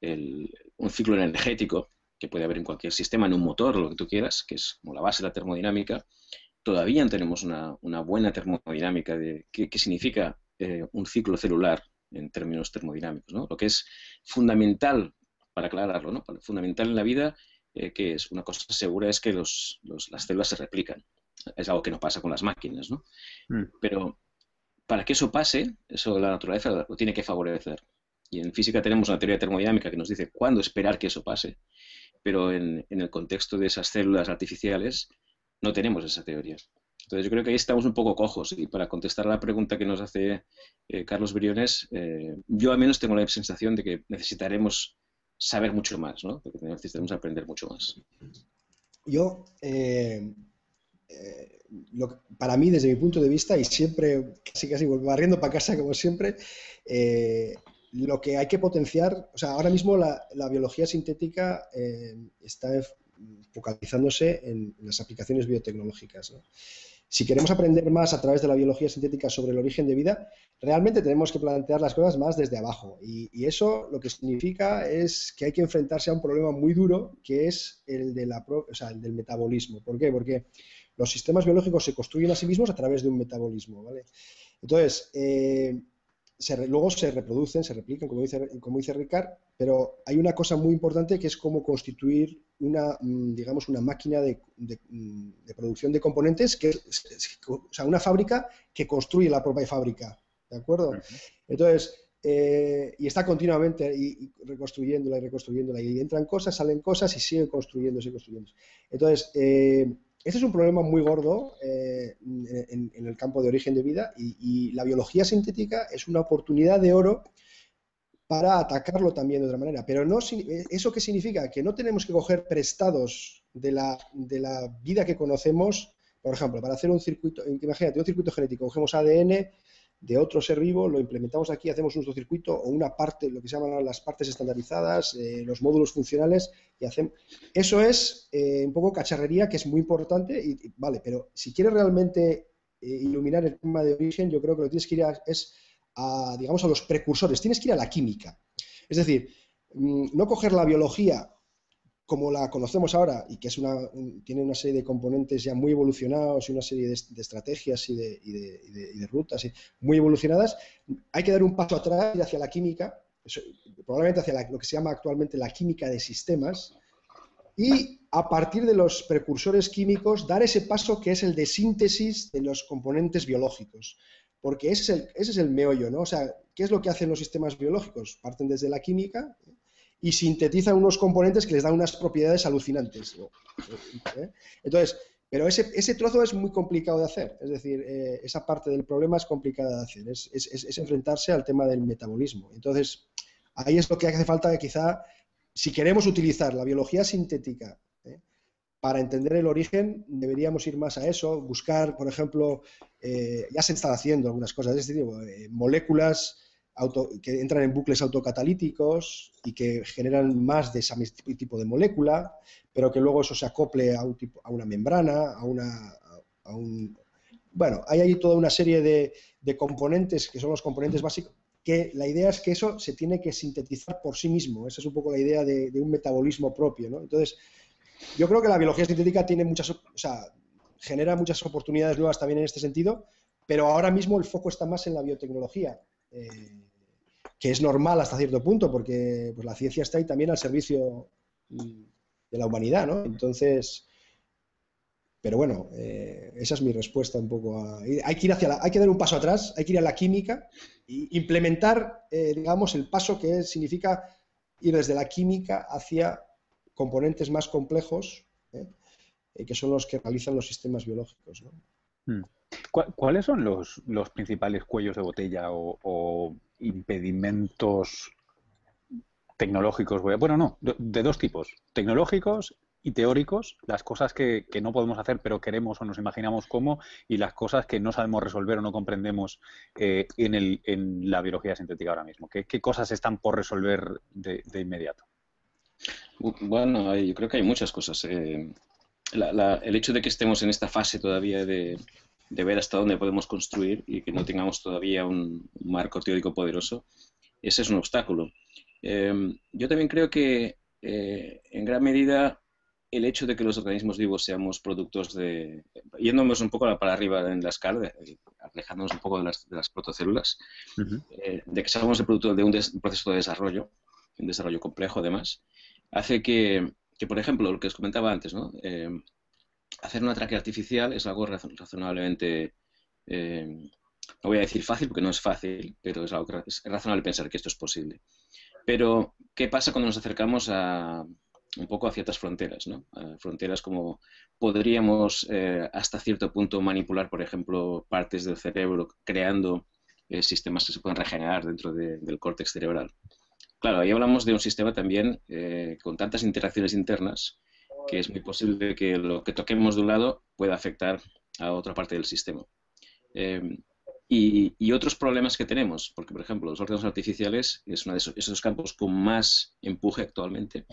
Speaker 2: un ciclo energético que puede haber en cualquier sistema, en un motor, lo que tú quieras, que es como la base de la termodinámica, todavía no tenemos una, buena termodinámica de qué, significa eh, un ciclo celular en términos termodinámicos. ¿no? Lo que es fundamental, para aclararlo, ¿no? fundamental en la vida eh, que es una cosa segura es que las células se replican. Es algo que no pasa con las máquinas, ¿no? Mm. Pero para que eso pase, eso la naturaleza lo tiene que favorecer. Y en física tenemos una teoría termodinámica que nos dice cuándo esperar que eso pase, pero en, el contexto de esas células artificiales no tenemos esa teoría. Entonces yo creo que ahí estamos un poco cojos y para contestar a la pregunta que nos hace eh, Carlos Briones, eh, yo al menos tengo la sensación de que necesitaremos saber mucho más, ¿no? Porque necesitamos aprender mucho más.
Speaker 3: Yo, eh, para mí, desde mi punto de vista, y siempre, casi casi barriendo para casa como siempre, lo que hay que potenciar, o sea, ahora mismo la, biología sintética está focalizándose en, las aplicaciones biotecnológicas. ¿no? si queremos aprender más a través de la biología sintética sobre el origen de vida, realmente tenemos que plantear las cosas más desde abajo. Y, eso lo que significa es que hay que enfrentarse a un problema muy duro, que es el, de la, del metabolismo. ¿Por qué? Porque los sistemas biológicos se construyen a sí mismos a través de un metabolismo. ¿vale? Entonces, eh, luego se reproducen, se replican, como dice, como dice Ricard, pero hay una cosa muy importante que es cómo constituir una, mm, digamos, una máquina de, mm, de, producción de componentes, que es, o sea, una fábrica que construye la propia fábrica, ¿de acuerdo? Entonces, eh, y está continuamente y, reconstruyéndola y reconstruyéndola, y entran cosas, salen cosas y sigue construyéndose y construyéndose. Entonces, eh, este es un problema muy gordo eh, en, el campo de origen de vida y, la biología sintética es una oportunidad de oro para atacarlo también de otra manera. Pero no, ¿eso qué significa? Que no tenemos que coger prestados de la, de la vida que conocemos, por ejemplo, para hacer un circuito, imagínate, un circuito genético, cogemos ADN, de otro ser vivo, lo implementamos aquí, hacemos un circuito o una parte, lo que se llaman las partes estandarizadas, eh, los módulos funcionales, y hacemos... Eso es eh, un poco cacharrería que es muy importante, y, vale, pero si quieres realmente eh, iluminar el tema de origen, yo creo que lo tienes que ir a, es a, digamos, a los precursores, tienes que ir a la química. Es decir, mm, no coger la biología como la conocemos ahora y que es una, tiene una serie de componentes ya muy evolucionados y una serie de, estrategias y de, rutas muy evolucionadas, hay que dar un paso atrás y hacia la química, probablemente hacia lo que se llama actualmente la química de sistemas, y a partir de los precursores químicos dar ese paso que es el de síntesis de los componentes biológicos. Porque ese es el, ese es el meollo, ¿no? O sea, ¿qué es lo que hacen los sistemas biológicos? Parten desde la química, y sintetizan unos componentes que les dan unas propiedades alucinantes. ¿Eh? Entonces, pero ese, ese, trozo es muy complicado de hacer, es decir, eh, esa parte del problema es complicada de hacer, es, es, es, enfrentarse al tema del metabolismo. Entonces, ahí es lo que hace falta que quizá, si queremos utilizar la biología sintética ¿eh? para entender el origen, deberíamos ir más a eso, buscar, por ejemplo, ya se están haciendo algunas cosas, es decir, moléculas que entran en bucles autocatalíticos y que generan más de ese tipo de molécula, pero que luego eso se acople a, una membrana, a, una, un... Bueno, hay ahí toda una serie de, de, componentes que son los componentes básicos, que la idea es que eso se tiene que sintetizar por sí mismo. Esa es un poco la idea de, de un metabolismo propio, ¿no? Entonces, yo creo que la biología sintética tiene muchas, o sea, genera muchas oportunidades nuevas también en este sentido, pero ahora mismo el foco está más en la biotecnología. Eh, que es normal hasta cierto punto, porque pues, la ciencia está ahí también al servicio de la humanidad, ¿no? Entonces, pero bueno, eh, esa es mi respuesta un poco a... Hay que ir hacia hay que dar un paso atrás, hay que ir a la química e implementar, eh, digamos, el paso que significa ir desde la química hacia componentes más complejos, que son los que realizan los sistemas biológicos.
Speaker 1: Hmm. ¿Cuáles son los, principales cuellos de botella o, impedimentos tecnológicos? Bueno, no, de, dos tipos, tecnológicos y teóricos, las cosas que, no podemos hacer pero queremos o nos imaginamos cómo, y las cosas que no sabemos resolver o no comprendemos eh, en, el, en, la biología sintética ahora mismo. ¿Qué, cosas están por resolver de, inmediato?
Speaker 2: Bueno, yo creo que hay muchas cosas. Eh, el hecho de que estemos en esta fase todavía de, de ver hasta dónde podemos construir y que no tengamos todavía un, marco teórico poderoso, ese es un obstáculo. Em, yo también creo que eh, en gran medida el hecho de que los organismos vivos seamos productos de, yéndonos un poco para arriba en la escala, alejándonos un poco de las, de las protocélulas, eh, de que seamos el producto de un, proceso de desarrollo, un desarrollo complejo además, hace que, que, por ejemplo, lo que os comentaba antes, ¿no? Eh, hacer una tráquea artificial es algo razonablemente, eh, no voy a decir fácil porque no es fácil, pero es, algo, es razonable pensar que esto es posible. Pero, ¿qué pasa cuando nos acercamos a un poco a ciertas fronteras? ¿no? fronteras como podríamos eh, hasta cierto punto manipular, por ejemplo, partes del cerebro creando eh, sistemas que se pueden regenerar dentro del córtex cerebral. Claro, ahí hablamos de un sistema también con tantas interacciones internas que es muy posible que lo que toquemos de un lado pueda afectar a otra parte del sistema. Em, y, otros problemas que tenemos, porque por ejemplo los órganos artificiales es uno de esos, campos con más empuje actualmente.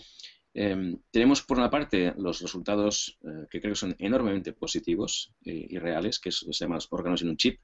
Speaker 2: Em, tenemos por una parte los resultados eh, que creo que son enormemente positivos eh, y reales, que se llaman órganos en un chip,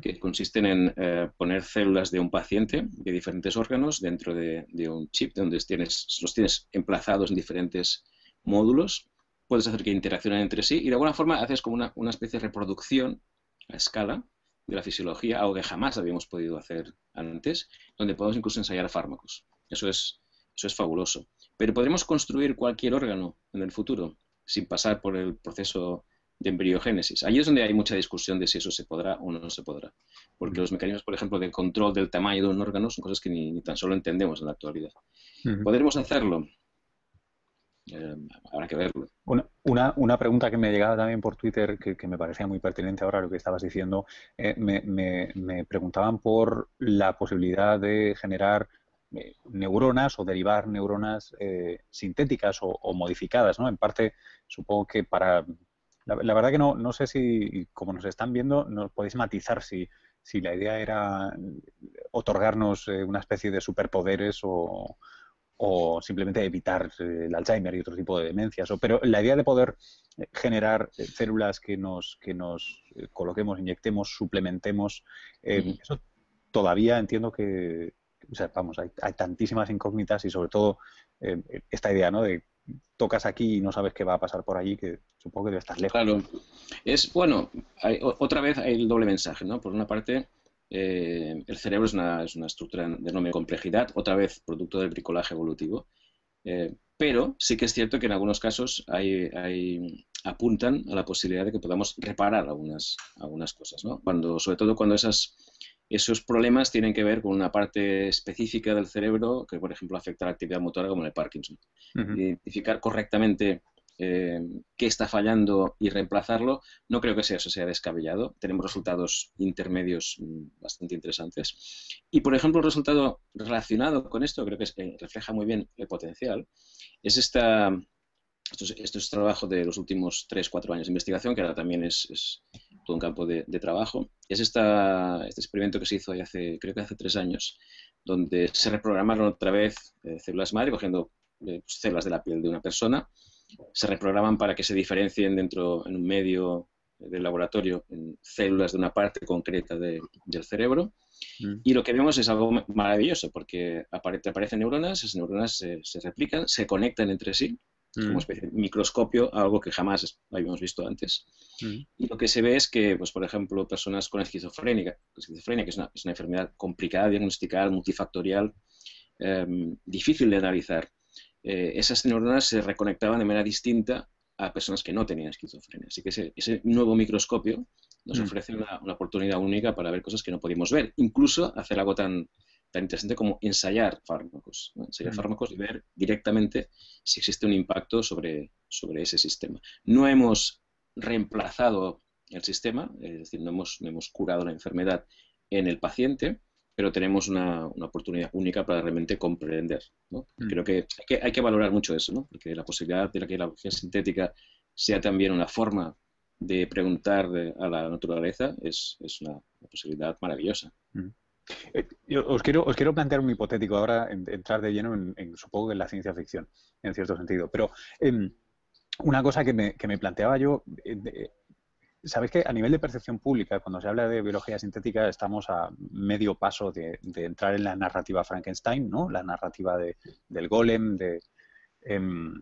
Speaker 2: que consisten en eh, poner células de un paciente de diferentes órganos dentro de, un chip, donde tienes, los tienes emplazados en diferentes módulos, puedes hacer que interaccionen entre sí y de alguna forma haces como una, una especie de reproducción a escala de la fisiología, algo que jamás habíamos podido hacer antes, donde podemos incluso ensayar fármacos. Eso es, eso es fabuloso. Pero podremos construir cualquier órgano en el futuro sin pasar por el proceso de embriogénesis. Ahí es donde hay mucha discusión de si eso se podrá o no se podrá. Porque los mecanismos, por ejemplo, de control del tamaño de un órgano son cosas que ni, tan solo entendemos en la actualidad. ¿Podremos hacerlo? Eh, habrá que verlo.
Speaker 1: Una, una, pregunta que me llegaba también por Twitter, que, me parecía muy pertinente ahora lo que estabas diciendo, eh, me, me, preguntaban por la posibilidad de generar eh, neuronas o derivar neuronas sintéticas o, modificadas, ¿no? En parte, supongo que para... La, verdad que no, no sé si, como nos están viendo, nos podéis matizar si, si la idea era otorgarnos una especie de superpoderes o, o simplemente evitar eh, el Alzheimer y otro tipo de demencias. pero la idea de poder eh, generar eh, células que nos, que nos coloquemos, inyectemos, suplementemos, eso todavía entiendo que, o sea, vamos, hay, tantísimas incógnitas y sobre todo esta idea, ¿no? De tocas aquí y no sabes qué va a pasar por allí, que supongo que debe estar lejos.
Speaker 2: Claro, es, bueno, otra vez hay el doble mensaje, ¿no? Por una parte, eh, el cerebro es una, es una, estructura de enorme complejidad, otra vez producto del bricolaje evolutivo. Eh, pero sí que es cierto que en algunos casos hay, apuntan a la posibilidad de que podamos reparar algunas, algunas cosas, ¿no? cuando, sobre todo cuando esas, esos problemas tienen que ver con una parte específica del cerebro que, por ejemplo, afecta a la actividad motora como en el Parkinson. Identificar correctamente eh, qué está fallando y reemplazarlo, no creo que sea eso sea descabellado. Tenemos resultados intermedios mm, bastante interesantes. Y, por ejemplo, el resultado relacionado con esto, creo que eh, refleja muy bien el potencial, es esta, esto es, trabajo de los últimos 3, 4 años de investigación, que ahora también es, todo un campo de, trabajo. Es esta, este experimento que se hizo hace, creo que hace 3 años, donde se reprogramaron otra vez eh, células madre, cogiendo pues, células de la piel de una persona, se reprograman para que se diferencien dentro, en un medio del laboratorio, en células de una parte concreta del cerebro. Mm. Y lo que vemos es algo maravilloso, porque aparecen neuronas, esas neuronas se, replican, se conectan entre sí, como mm. una especie de microscopio, algo que jamás habíamos visto antes. Mm. Y lo que se ve es que, pues, por ejemplo, personas con esquizofrénica, esquizofrenia, que es una, enfermedad complicada de diagnosticar, multifactorial, em, difícil de analizar, eh, esas neuronas se reconectaban de manera distinta a personas que no tenían esquizofrenia. Así que ese, nuevo microscopio nos mm. ofrece una, oportunidad única para ver cosas que no podíamos ver, incluso hacer algo tan, tan interesante como ensayar fármacos, ensayar mm. fármacos y ver directamente si existe un impacto sobre, sobre ese sistema. No hemos reemplazado el sistema, es decir, no hemos, no hemos curado la enfermedad en el paciente, pero tenemos una, oportunidad única para realmente comprender. ¿no? Mm. Creo que hay, que hay, que valorar mucho eso, ¿no? porque la posibilidad de que la biología sintética sea también una forma de preguntar a la naturaleza es, es una, posibilidad maravillosa.
Speaker 1: Mm. Eh, os, quiero, os quiero plantear un hipotético ahora, entrar de lleno en, supongo, en la ciencia ficción, en cierto sentido. Pero em, una cosa que me, que me planteaba yo, eh, Sabéis que a nivel de percepción pública, cuando se habla de biología sintética, estamos a medio paso de, entrar en la narrativa Frankenstein, ¿no? La narrativa del golem, de... Em,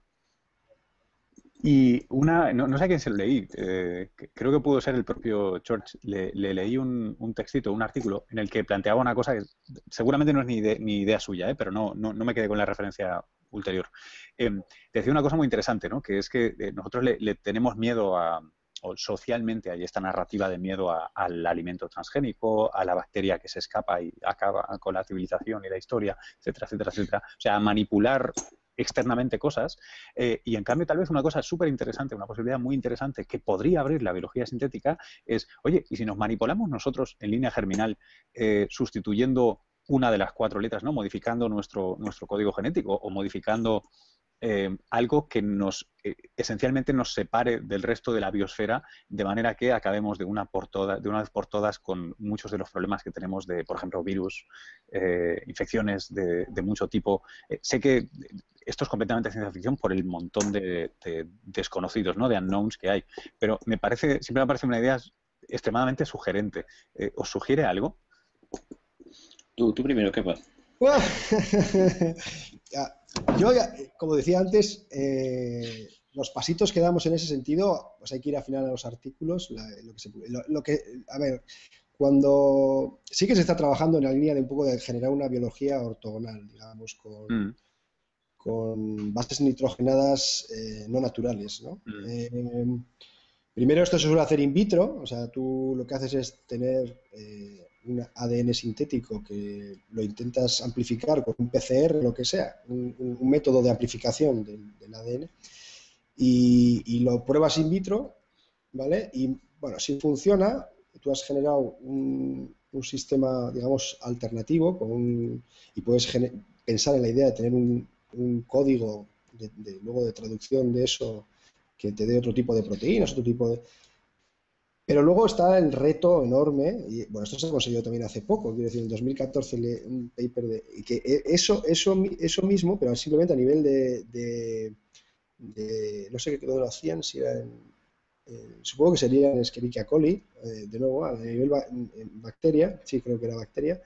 Speaker 1: y una, no, sé a quién se lo leí, eh, creo que pudo ser el propio George, le, leí un, textito, un artículo, en el que planteaba una cosa que seguramente no es ni, ni idea suya, ¿eh? pero no, no, me quedé con la referencia ulterior. Em, decía una cosa muy interesante, ¿no? Que es que eh, nosotros le, tenemos miedo a, o socialmente hay esta narrativa de miedo al alimento transgénico, a la bacteria que se escapa y acaba con la civilización y la historia, etcétera, etcétera, etcétera. O sea, manipular externamente cosas. Eh, y en cambio, tal vez una cosa súper interesante, una posibilidad muy interesante que podría abrir la biología sintética es, oye, ¿y si nos manipulamos nosotros en línea germinal eh, sustituyendo una de las cuatro letras, ¿no? Modificando nuestro, nuestro código genético o modificando eh, algo que nos eh, esencialmente nos separe del resto de la biosfera, de manera que acabemos de una por todas, de una vez por todas con muchos de los problemas que tenemos de, por ejemplo, virus, eh, infecciones de, mucho tipo. sé que esto es completamente ciencia ficción por el montón de, desconocidos, ¿no? de unknowns que hay, pero me parece, siempre me parece una idea extremadamente sugerente. ¿Os sugiere algo?
Speaker 2: Tú, tú primero, ¿qué pasa?
Speaker 3: Yo, como decía antes, eh, los pasitos que damos en ese sentido, pues hay que ir a final a los artículos. lo, que a ver, cuando sí que se está trabajando en la línea de un poco de generar una biología ortogonal, digamos, con, mm. con bases nitrogenadas eh, no naturales, ¿no? Mm. Eh, primero esto se suele hacer in vitro, o sea, tú lo que haces es tener un ADN sintético que lo intentas amplificar con un PCR, lo que sea, un, método de amplificación del, ADN, y, lo pruebas in vitro, ¿vale? Y bueno, si funciona, tú has generado un, sistema, digamos, alternativo con y puedes pensar en la idea de tener un, código de, luego de traducción de eso que te dé otro tipo de proteínas, otro tipo de... Pero luego está el reto enorme, y bueno, esto se ha conseguido también hace poco, quiero decir, en 2014 le, un paper de, que e, eso, eso, eso mismo, pero simplemente a nivel de, no sé qué lo hacían, si era en, supongo que sería en Escherichia coli, eh, de nuevo, a nivel bacteria, sí creo que era bacteria,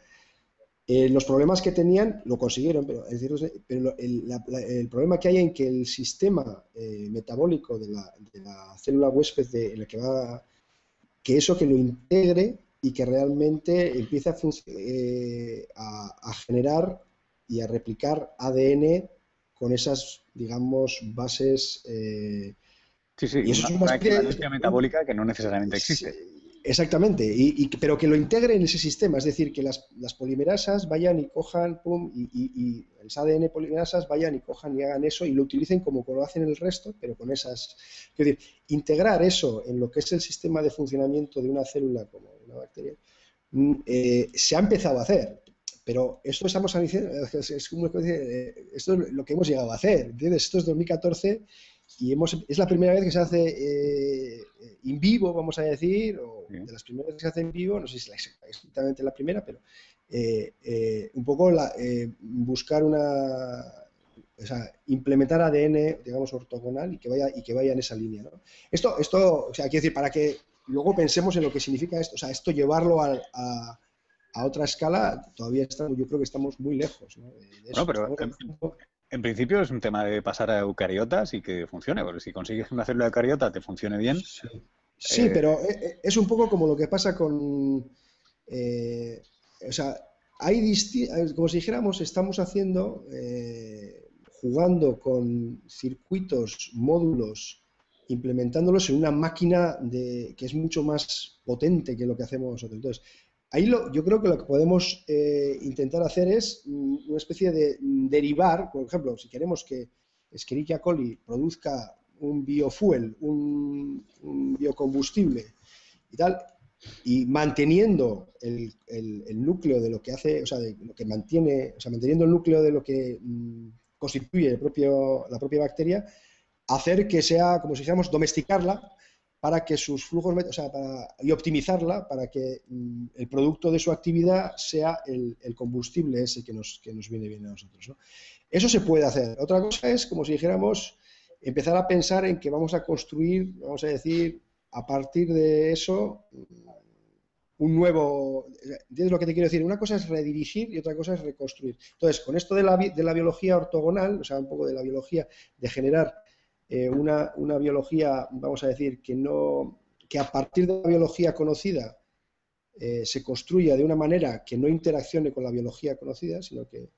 Speaker 3: eh, los problemas que tenían lo consiguieron, pero, es decir, pero el, problema que hay en que el sistema eh, metabólico de la, de la, célula huésped de, en la que va que eso que lo integre y que realmente empiece a, eh, a, generar y a replicar ADN con esas, digamos, bases.
Speaker 1: Eh, sí, sí, y eso es una, una metabólica que no necesariamente existe.
Speaker 3: Exactamente, y, pero que lo integre en ese sistema, es decir, que las, polimerasas vayan y cojan, pum, y, y, el ADN polimerasas vayan y cojan y hagan eso y lo utilicen como lo hacen el resto, pero con esas... Es decir, integrar eso en lo que es el sistema de funcionamiento de una célula como una bacteria, mm, eh, se ha empezado a hacer, pero esto estamos es, eh, esto es lo que hemos llegado a hacer, ¿entiendes? Esto es 2014 y hemos, es la primera vez que se hace eh, in vivo, vamos a decir, o de las primeras que se hace en vivo, no sé si es exactamente la primera, pero eh, eh, un poco la, buscar una, o sea, implementar ADN, digamos, ortogonal y que vaya, y que vaya en esa línea. ¿no? Esto, esto, o sea, quiero decir, para que luego pensemos en lo que significa esto, o sea, esto llevarlo a, a, otra escala, todavía estamos, yo creo que estamos muy lejos. ¿no?
Speaker 1: no pero en principio es un tema de pasar a eucariotas y que funcione, porque si consigues una célula eucariota te funcione bien.
Speaker 3: Sí, eh, pero eh, eh, es un poco como lo que pasa con. o sea, hay como si dijéramos, estamos haciendo, jugando con circuitos, módulos, implementándolos en una máquina de, que es mucho más potente que lo que hacemos nosotros. Entonces, Ahí yo creo que lo que podemos eh, intentar hacer es mm, una especie de mm, derivar, por ejemplo, si queremos que Escherichia coli produzca un biofuel, un, biocombustible y tal, y manteniendo el, núcleo de lo que hace, o sea, de lo que mantiene, o sea, manteniendo el núcleo de lo que mm, constituye el propio, la propia bacteria, hacer que sea, como si dijéramos, domesticarla para que sus flujos, o sea, y optimizarla para que mm, el producto de su actividad sea el, combustible ese que nos, que nos viene bien a nosotros. Eso se puede hacer. Otra cosa es, como si dijéramos, empezar a pensar en que vamos a construir, vamos a decir, a partir de eso, mm, un nuevo... ¿Entiendes lo que te quiero decir? Una cosa es redirigir y otra cosa es reconstruir. Entonces, con esto de la, de la biología ortogonal, o sea, un poco de la biología de generar eh, una, biología, vamos a decir, que, no, que a partir de la biología conocida eh, se construya de una manera que no interaccione con la biología conocida, sino que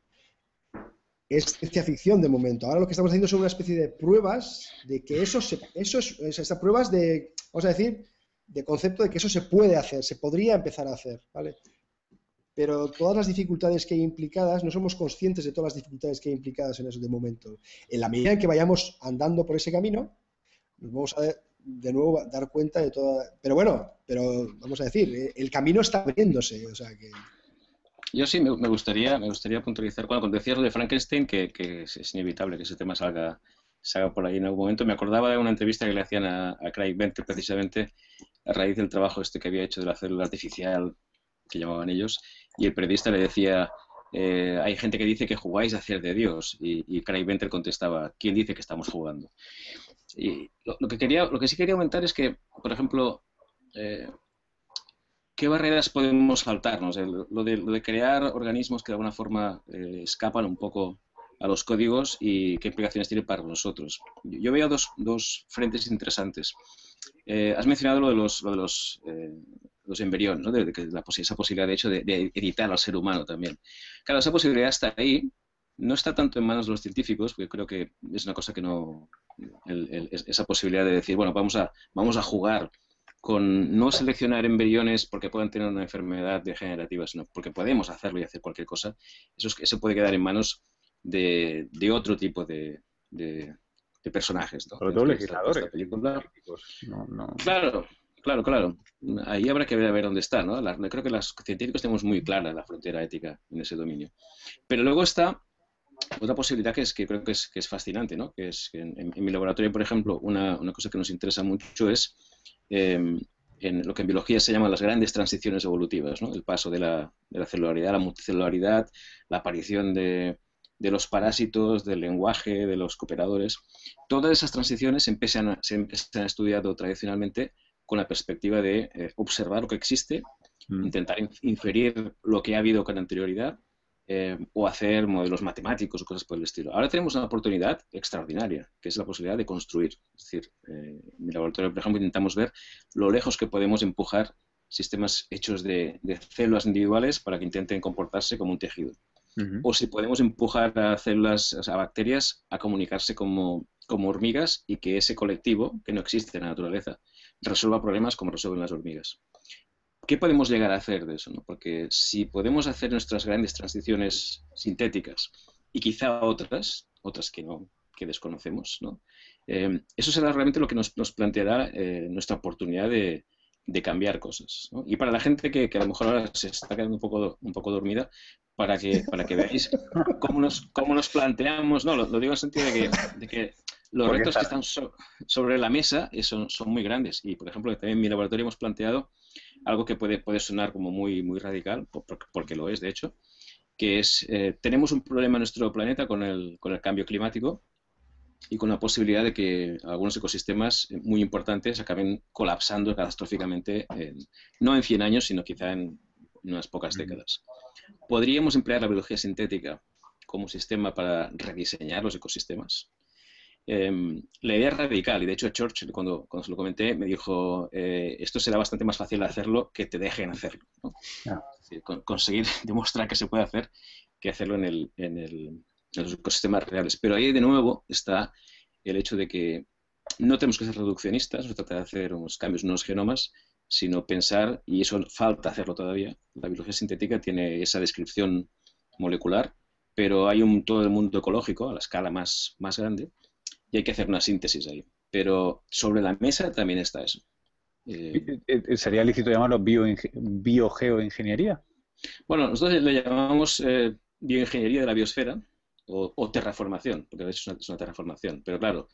Speaker 3: es ciencia ficción de momento. Ahora lo que estamos haciendo son una especie de pruebas de que eso, se, eso es, esas pruebas de, vamos a decir, de concepto de que eso se puede hacer, se podría empezar a hacer, ¿vale? Pero todas las dificultades que hay implicadas, no somos conscientes de todas las dificultades que hay implicadas en eso de momento. En la medida en que vayamos andando por ese camino, nos vamos a de nuevo dar cuenta de toda... Pero bueno, pero vamos a decir, eh, el camino está abriéndose, o sea que...
Speaker 2: Yo sí, me, gustaría, me gustaría puntualizar, cuando decías lo de Frankenstein, que, es, inevitable que ese tema salga, salga por ahí en algún momento, me acordaba de una entrevista que le hacían a, Craig Venter precisamente a raíz del trabajo este que había hecho de la célula artificial, que llamaban ellos, y el periodista le decía, eh, hay gente que dice que jugáis a hacer de Dios, y, y Craig Venter contestaba, ¿quién dice que estamos jugando? Y lo, que quería, lo que sí quería comentar es que, por ejemplo, eh, ¿qué barreras podemos saltarnos? lo, de, crear organismos que de alguna forma eh, escapan un poco a los códigos y qué implicaciones tiene para nosotros. Yo, veo dos, dos, frentes interesantes. Eh, has mencionado lo de los, lo de los, los embriones, ¿no? de, la, esa posibilidad, de hecho, de, de, editar al ser humano también. Claro, esa posibilidad está ahí, no está tanto en manos de los científicos, porque creo que es una cosa que no, esa posibilidad de decir, bueno, vamos a, vamos a jugar con no seleccionar embriones porque puedan tener una enfermedad degenerativa, sino porque podemos hacerlo y hacer cualquier cosa, eso, eso puede quedar en manos de, otro tipo de, de, personajes.
Speaker 1: Sobre todo legisladores.
Speaker 2: Claro, claro, claro. Ahí habrá que ver a ver dónde está. ¿no? creo que los científicos tenemos muy clara la frontera ética en ese dominio. Pero luego está otra posibilidad que es que creo que es, que es fascinante, ¿no? Que es en, mi laboratorio, por ejemplo, una, una, cosa que nos interesa mucho es em, en lo que en biología se llaman las grandes transiciones evolutivas, ¿no? El paso de la, de la celularidad a la multicelularidad, la aparición de, de, los parásitos, del lenguaje, de los cooperadores. Todas esas transiciones se, se, han estudiado tradicionalmente con la perspectiva de eh, observar lo que existe, mm. intentar inferir lo que ha habido con anterioridad eh, o hacer modelos matemáticos o cosas por el estilo. Ahora tenemos una oportunidad extraordinaria, que es la posibilidad de construir. Es decir, eh, en mi laboratorio, por ejemplo, intentamos ver lo lejos que podemos empujar sistemas hechos de, células individuales para que intenten comportarse como un tejido. O si podemos empujar a células, a bacterias, a comunicarse como, como hormigas y que ese colectivo, que no existe en la naturaleza, resuelva problemas como resuelven las hormigas. ¿qué podemos llegar a hacer de eso? Porque si podemos hacer nuestras grandes transiciones sintéticas y quizá otras, otras que no, que desconocemos, ¿no? Eh, eso será realmente lo que nos, planteará eh, nuestra oportunidad de, cambiar cosas. Y para la gente que, a lo mejor ahora se está quedando un poco, un poco dormida, para que, para que veáis cómo nos, cómo nos planteamos, no, lo, digo en el sentido de que, los retos que están sobre la mesa eh, son, son muy grandes. Y, por ejemplo, también en mi laboratorio hemos planteado algo que puede, puede sonar como muy, muy radical, porque lo es, de hecho, que es, eh, tenemos un problema en nuestro planeta con el, con el cambio climático y con la posibilidad de que algunos ecosistemas muy importantes acaben colapsando catastróficamente, no en 100 años, sino quizá en unas pocas décadas. ¿Podríamos emplear la biología sintética como sistema para rediseñar los ecosistemas? Em, la idea es radical y de hecho Churchill cuando, cuando se lo comenté me dijo eh, esto será bastante más fácil hacerlo que te dejen hacerlo. conseguir demostrar que se puede hacer que hacerlo en, el, en, el, los ecosistemas reales. Pero ahí de nuevo está el hecho de que no tenemos que ser reduccionistas, no se trata de hacer unos cambios en unos genomas, sino pensar, y eso falta hacerlo todavía, la biología sintética tiene esa descripción molecular, pero hay un todo el mundo ecológico a la escala más, más grande, y hay que hacer una síntesis ahí. Pero sobre la mesa también está eso.
Speaker 1: Eh, eh, ¿Sería lícito llamarlo biogeoingeniería?
Speaker 2: Bueno, nosotros le llamamos eh, bioingeniería de la biosfera o, terraformación, porque de hecho es una, terraformación. Pero claro,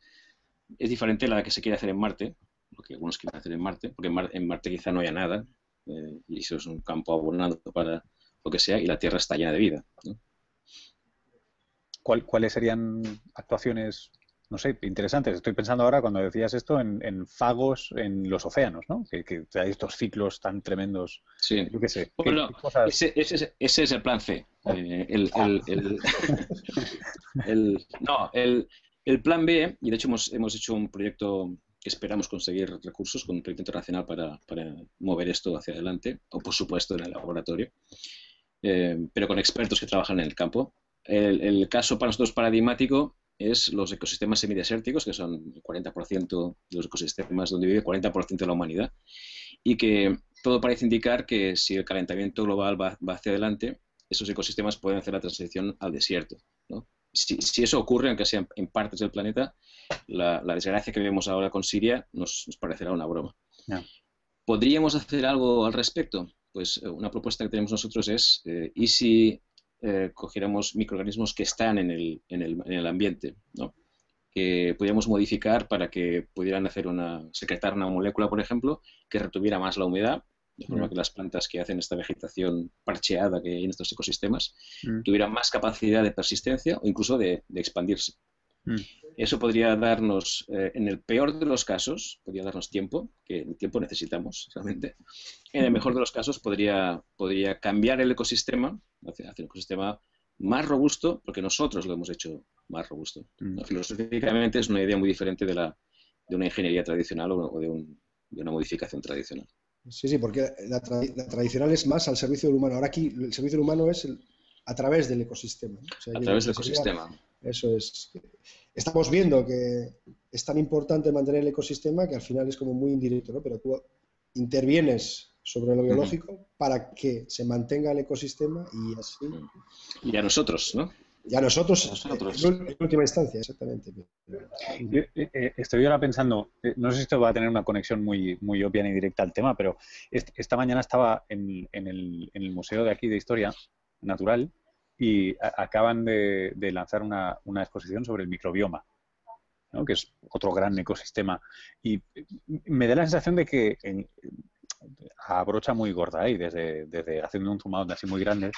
Speaker 2: es diferente a la que se quiere hacer en Marte, lo que algunos quieren hacer en Marte, porque en, Marte quizá no haya nada, y eso es un campo abonado para lo que sea, y la Tierra está llena de vida.
Speaker 1: ¿Cuáles serían actuaciones no sé, interesantes. Estoy pensando ahora cuando decías esto en, fagos en los océanos, ¿no? Que, hay estos ciclos tan tremendos.
Speaker 2: Sí. Yo qué sé. ese, ese, es el plan C. Eh, el, no, el, plan B, y de hecho hemos, hemos hecho un proyecto que esperamos conseguir recursos con un proyecto internacional para, para mover esto hacia adelante, o por supuesto en el laboratorio, eh, pero con expertos que trabajan en el campo. el, caso para nosotros paradigmático es los ecosistemas semidesérticos, que son el 40% de los ecosistemas donde vive 40% de la humanidad, y que todo parece indicar que si el calentamiento global va, hacia adelante, esos ecosistemas pueden hacer la transición al desierto. Si, eso ocurre, aunque sea en, partes del planeta, la, desgracia que vemos ahora con Siria nos, parecerá una broma. ¿Podríamos hacer algo al respecto? Pues eh, una propuesta que tenemos nosotros es, eh, ¿y si eh, cogiéramos microorganismos que están en el, en el, en el ambiente, ¿no? que pudiéramos modificar para que pudieran hacer una, secretar una molécula, por ejemplo, que retuviera más la humedad, de forma mm. que las plantas que hacen esta vegetación parcheada que hay en estos ecosistemas mm. tuvieran más capacidad de persistencia o incluso de, de expandirse. Mm. Eso podría darnos, eh, en el peor de los casos, podría darnos tiempo, que el tiempo necesitamos realmente. En el mejor de los casos podría, podría cambiar el ecosistema, hacer, un ecosistema más robusto, porque nosotros lo hemos hecho más robusto. Mm. Filosóficamente es una idea muy diferente de, la, de una ingeniería tradicional o, de, de, una modificación tradicional.
Speaker 3: Sí, sí, porque la, tradicional es más al servicio del humano. Ahora aquí el servicio del humano es a través del ecosistema.
Speaker 2: a través del ecosistema.
Speaker 3: Eso es. Estamos viendo que es tan importante mantener el ecosistema que al final es como muy indirecto, ¿no? Pero tú intervienes sobre lo biológico para que se mantenga el ecosistema y así.
Speaker 2: Y a nosotros, ¿no?
Speaker 3: Y a nosotros, En, última instancia, exactamente.
Speaker 1: Eh, eh, estoy ahora pensando, eh, no sé si esto va a tener una conexión muy, muy obvia ni directa al tema, pero esta mañana estaba en, en, el, en el museo de aquí de Historia Natural y acaban de, lanzar una, exposición sobre el microbioma, que es otro gran ecosistema. Y me da la sensación de que a brocha muy gorda ahí, desde, desde haciendo un zoom así muy grande,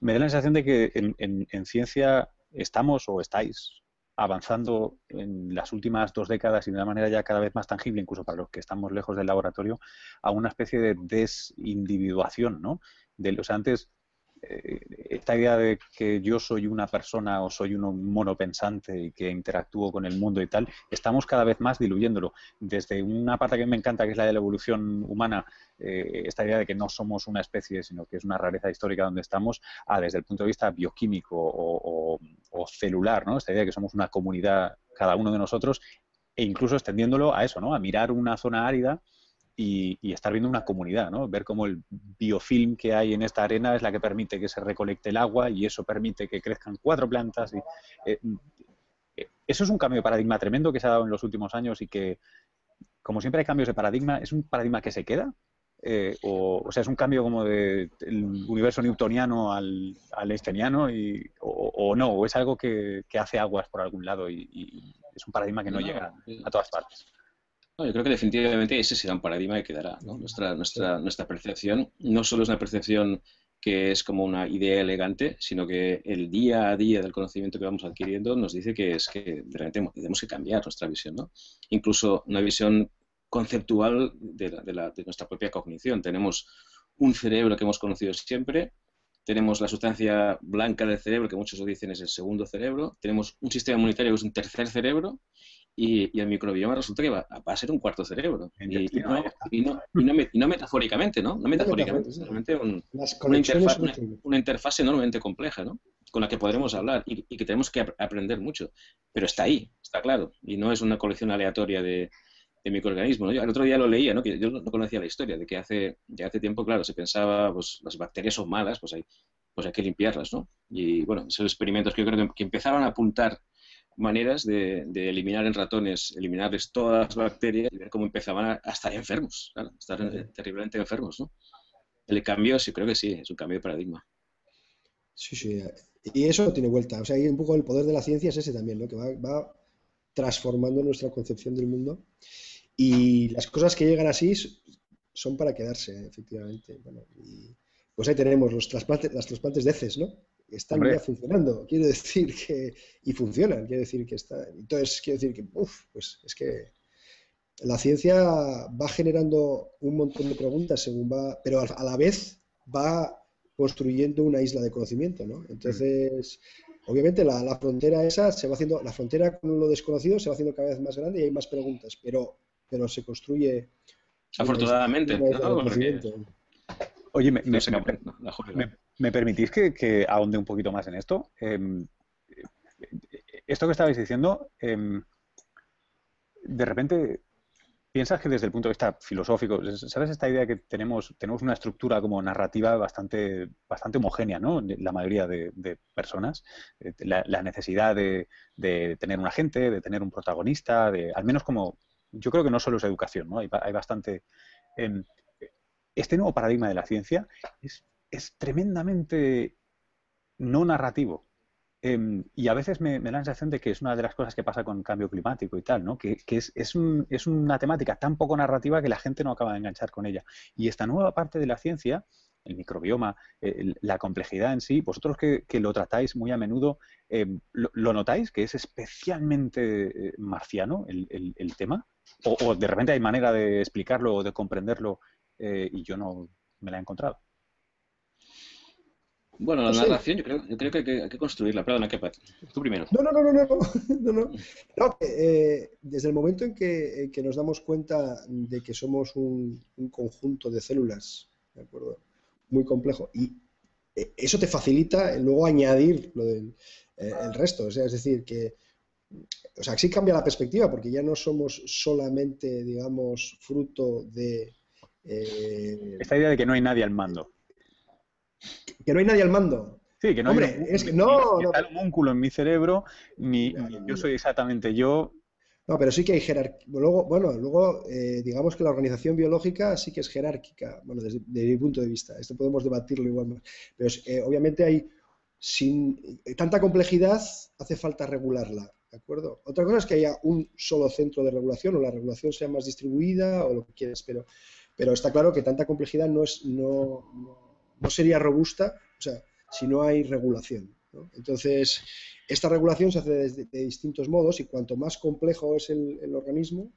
Speaker 1: me da la sensación de que en, en, ciencia estamos o estáis avanzando en las últimas dos décadas y de una manera ya cada vez más tangible, incluso para los que estamos lejos del laboratorio, a una especie de desindividuación, ¿no? De, los antes eh, esta idea de que yo soy una persona o soy un mono pensante y que interactúo con el mundo y tal, estamos cada vez más diluyéndolo. Desde una parte que me encanta, que es la de la evolución humana, eh, esta idea de que no somos una especie, sino que es una rareza histórica donde estamos, a desde el punto de vista bioquímico o, celular, ¿no? Esta idea de que somos una comunidad, cada uno de nosotros, e incluso extendiéndolo a eso, ¿no? A mirar una zona árida y, estar viendo una comunidad, ¿no? Ver cómo el biofilm que hay en esta arena es la que permite que se recolecte el agua y eso permite que crezcan cuatro plantas. Y, eh, eh, eso es un cambio de paradigma tremendo que se ha dado en los últimos años y que, como siempre hay cambios de paradigma, ¿es un paradigma que se queda? Eh, o, sea, es un cambio como del universo newtoniano al, al einsteiniano y, o, no, o es algo que, hace aguas por algún lado y, es un paradigma que no llega a todas partes
Speaker 2: yo creo que definitivamente ese será un paradigma que quedará. Nuestra, nuestra, nuestra percepción no solo es una percepción que es como una idea elegante, sino que el día a día del conocimiento que vamos adquiriendo nos dice que es que realmente tenemos que cambiar nuestra visión, ¿no? Incluso una visión conceptual de, de nuestra propia cognición. Tenemos un cerebro que hemos conocido siempre, tenemos la sustancia blanca del cerebro, que muchos lo dicen es el segundo cerebro, tenemos un sistema inmunitario que es un tercer cerebro, y, el microbioma resulta que va, a ser un cuarto cerebro. Y, no, metafóricamente, ¿no? No metafóricamente, realmente una, interfaz, enormemente compleja, ¿no? Con la que podremos hablar y, que tenemos que aprender mucho. Pero está ahí, está claro. Y no es una colección aleatoria de, microorganismos. el otro día lo leía, ¿no? que yo no conocía la historia, de que hace, ya hace tiempo, claro, se pensaba, pues las bacterias son malas, pues hay, pues hay que limpiarlas, ¿no? Y bueno, esos experimentos que yo creo que, que empezaban a apuntar maneras de, eliminar en ratones, eliminarles todas las bacterias y ver cómo empezaban a, estar enfermos, a estar terriblemente enfermos. ¿no? El cambio, sí, creo que sí, es un cambio de paradigma.
Speaker 3: Sí, sí, y eso no tiene vuelta. O sea, hay un poco el poder de la ciencia es ese también, ¿no? que va, transformando nuestra concepción del mundo. Y las cosas que llegan así son para quedarse, efectivamente. y pues ahí tenemos los trasplantes, las trasplantes de heces, ¿no? Están ya funcionando. Quiero decir que. Y funcionan, quiero decir que está. Entonces, quiero decir que, uff, pues es que la ciencia va generando un montón de preguntas según va. Pero a la vez va construyendo una isla de conocimiento, ¿no? Entonces. Obviamente la, frontera esa se va haciendo, la frontera con lo desconocido se va haciendo cada vez más grande y hay más preguntas, pero, pero se construye.
Speaker 2: Afortunadamente,
Speaker 1: Oye, me, ¿Me permitís que, ahonde un poquito más en esto? Em, esto que estabais diciendo, em, de repente piensas que desde el punto de vista filosófico, ¿sabes esta idea que tenemos, tenemos una estructura como narrativa bastante, bastante homogénea, ¿no? La mayoría de, personas. Eh, la, necesidad de, tener un agente, de tener un protagonista, de, al menos como, yo creo que no solo es educación, ¿no? Hay, bastante... Em, este nuevo paradigma de la ciencia es, es tremendamente no narrativo. Em, y a veces me, da la sensación de que es una de las cosas que pasa con cambio climático y tal, ¿no? Que, es, es, un, es, una temática tan poco narrativa que la gente no acaba de enganchar con ella. Y esta nueva parte de la ciencia, el microbioma, eh, la complejidad en sí, vosotros que, lo tratáis muy a menudo, em, lo, notáis que es especialmente eh, marciano el, el, tema? O, de repente hay manera de explicarlo o de comprenderlo eh, y yo no me la he encontrado?
Speaker 2: Bueno, la narración yo creo, yo creo que hay, que construirla. Perdona, ¿qué Tú primero.
Speaker 3: No, no, no, no, no, no, no. Eh, desde el momento en que, que, nos damos cuenta de que somos un, conjunto de células, ¿de acuerdo? Muy complejo. Y eh, eso te facilita luego añadir lo del eh, el resto. O sea, es decir, que o sea, sí cambia la perspectiva porque ya no somos solamente, digamos, fruto de...
Speaker 1: Esta idea de que no hay nadie al mando
Speaker 3: que no hay nadie al mando.
Speaker 1: Sí, que no
Speaker 3: Hombre,
Speaker 1: hay
Speaker 3: es que no,
Speaker 1: no. Está en mi cerebro, ni, yo soy exactamente yo.
Speaker 3: No, pero sí que hay jerarquía. Luego, bueno, luego eh, digamos que la organización biológica sí que es jerárquica, bueno, desde, mi punto de vista. Esto podemos debatirlo igual Pero eh, obviamente hay, sin tanta complejidad, hace falta regularla, ¿de acuerdo? Otra cosa es que haya un solo centro de regulación o la regulación sea más distribuida o lo que quieras, pero, pero está claro que tanta complejidad no es, no no sería robusta, o sea, si no hay regulación. Entonces, esta regulación se hace de, distintos modos y cuanto más complejo es el, organismo,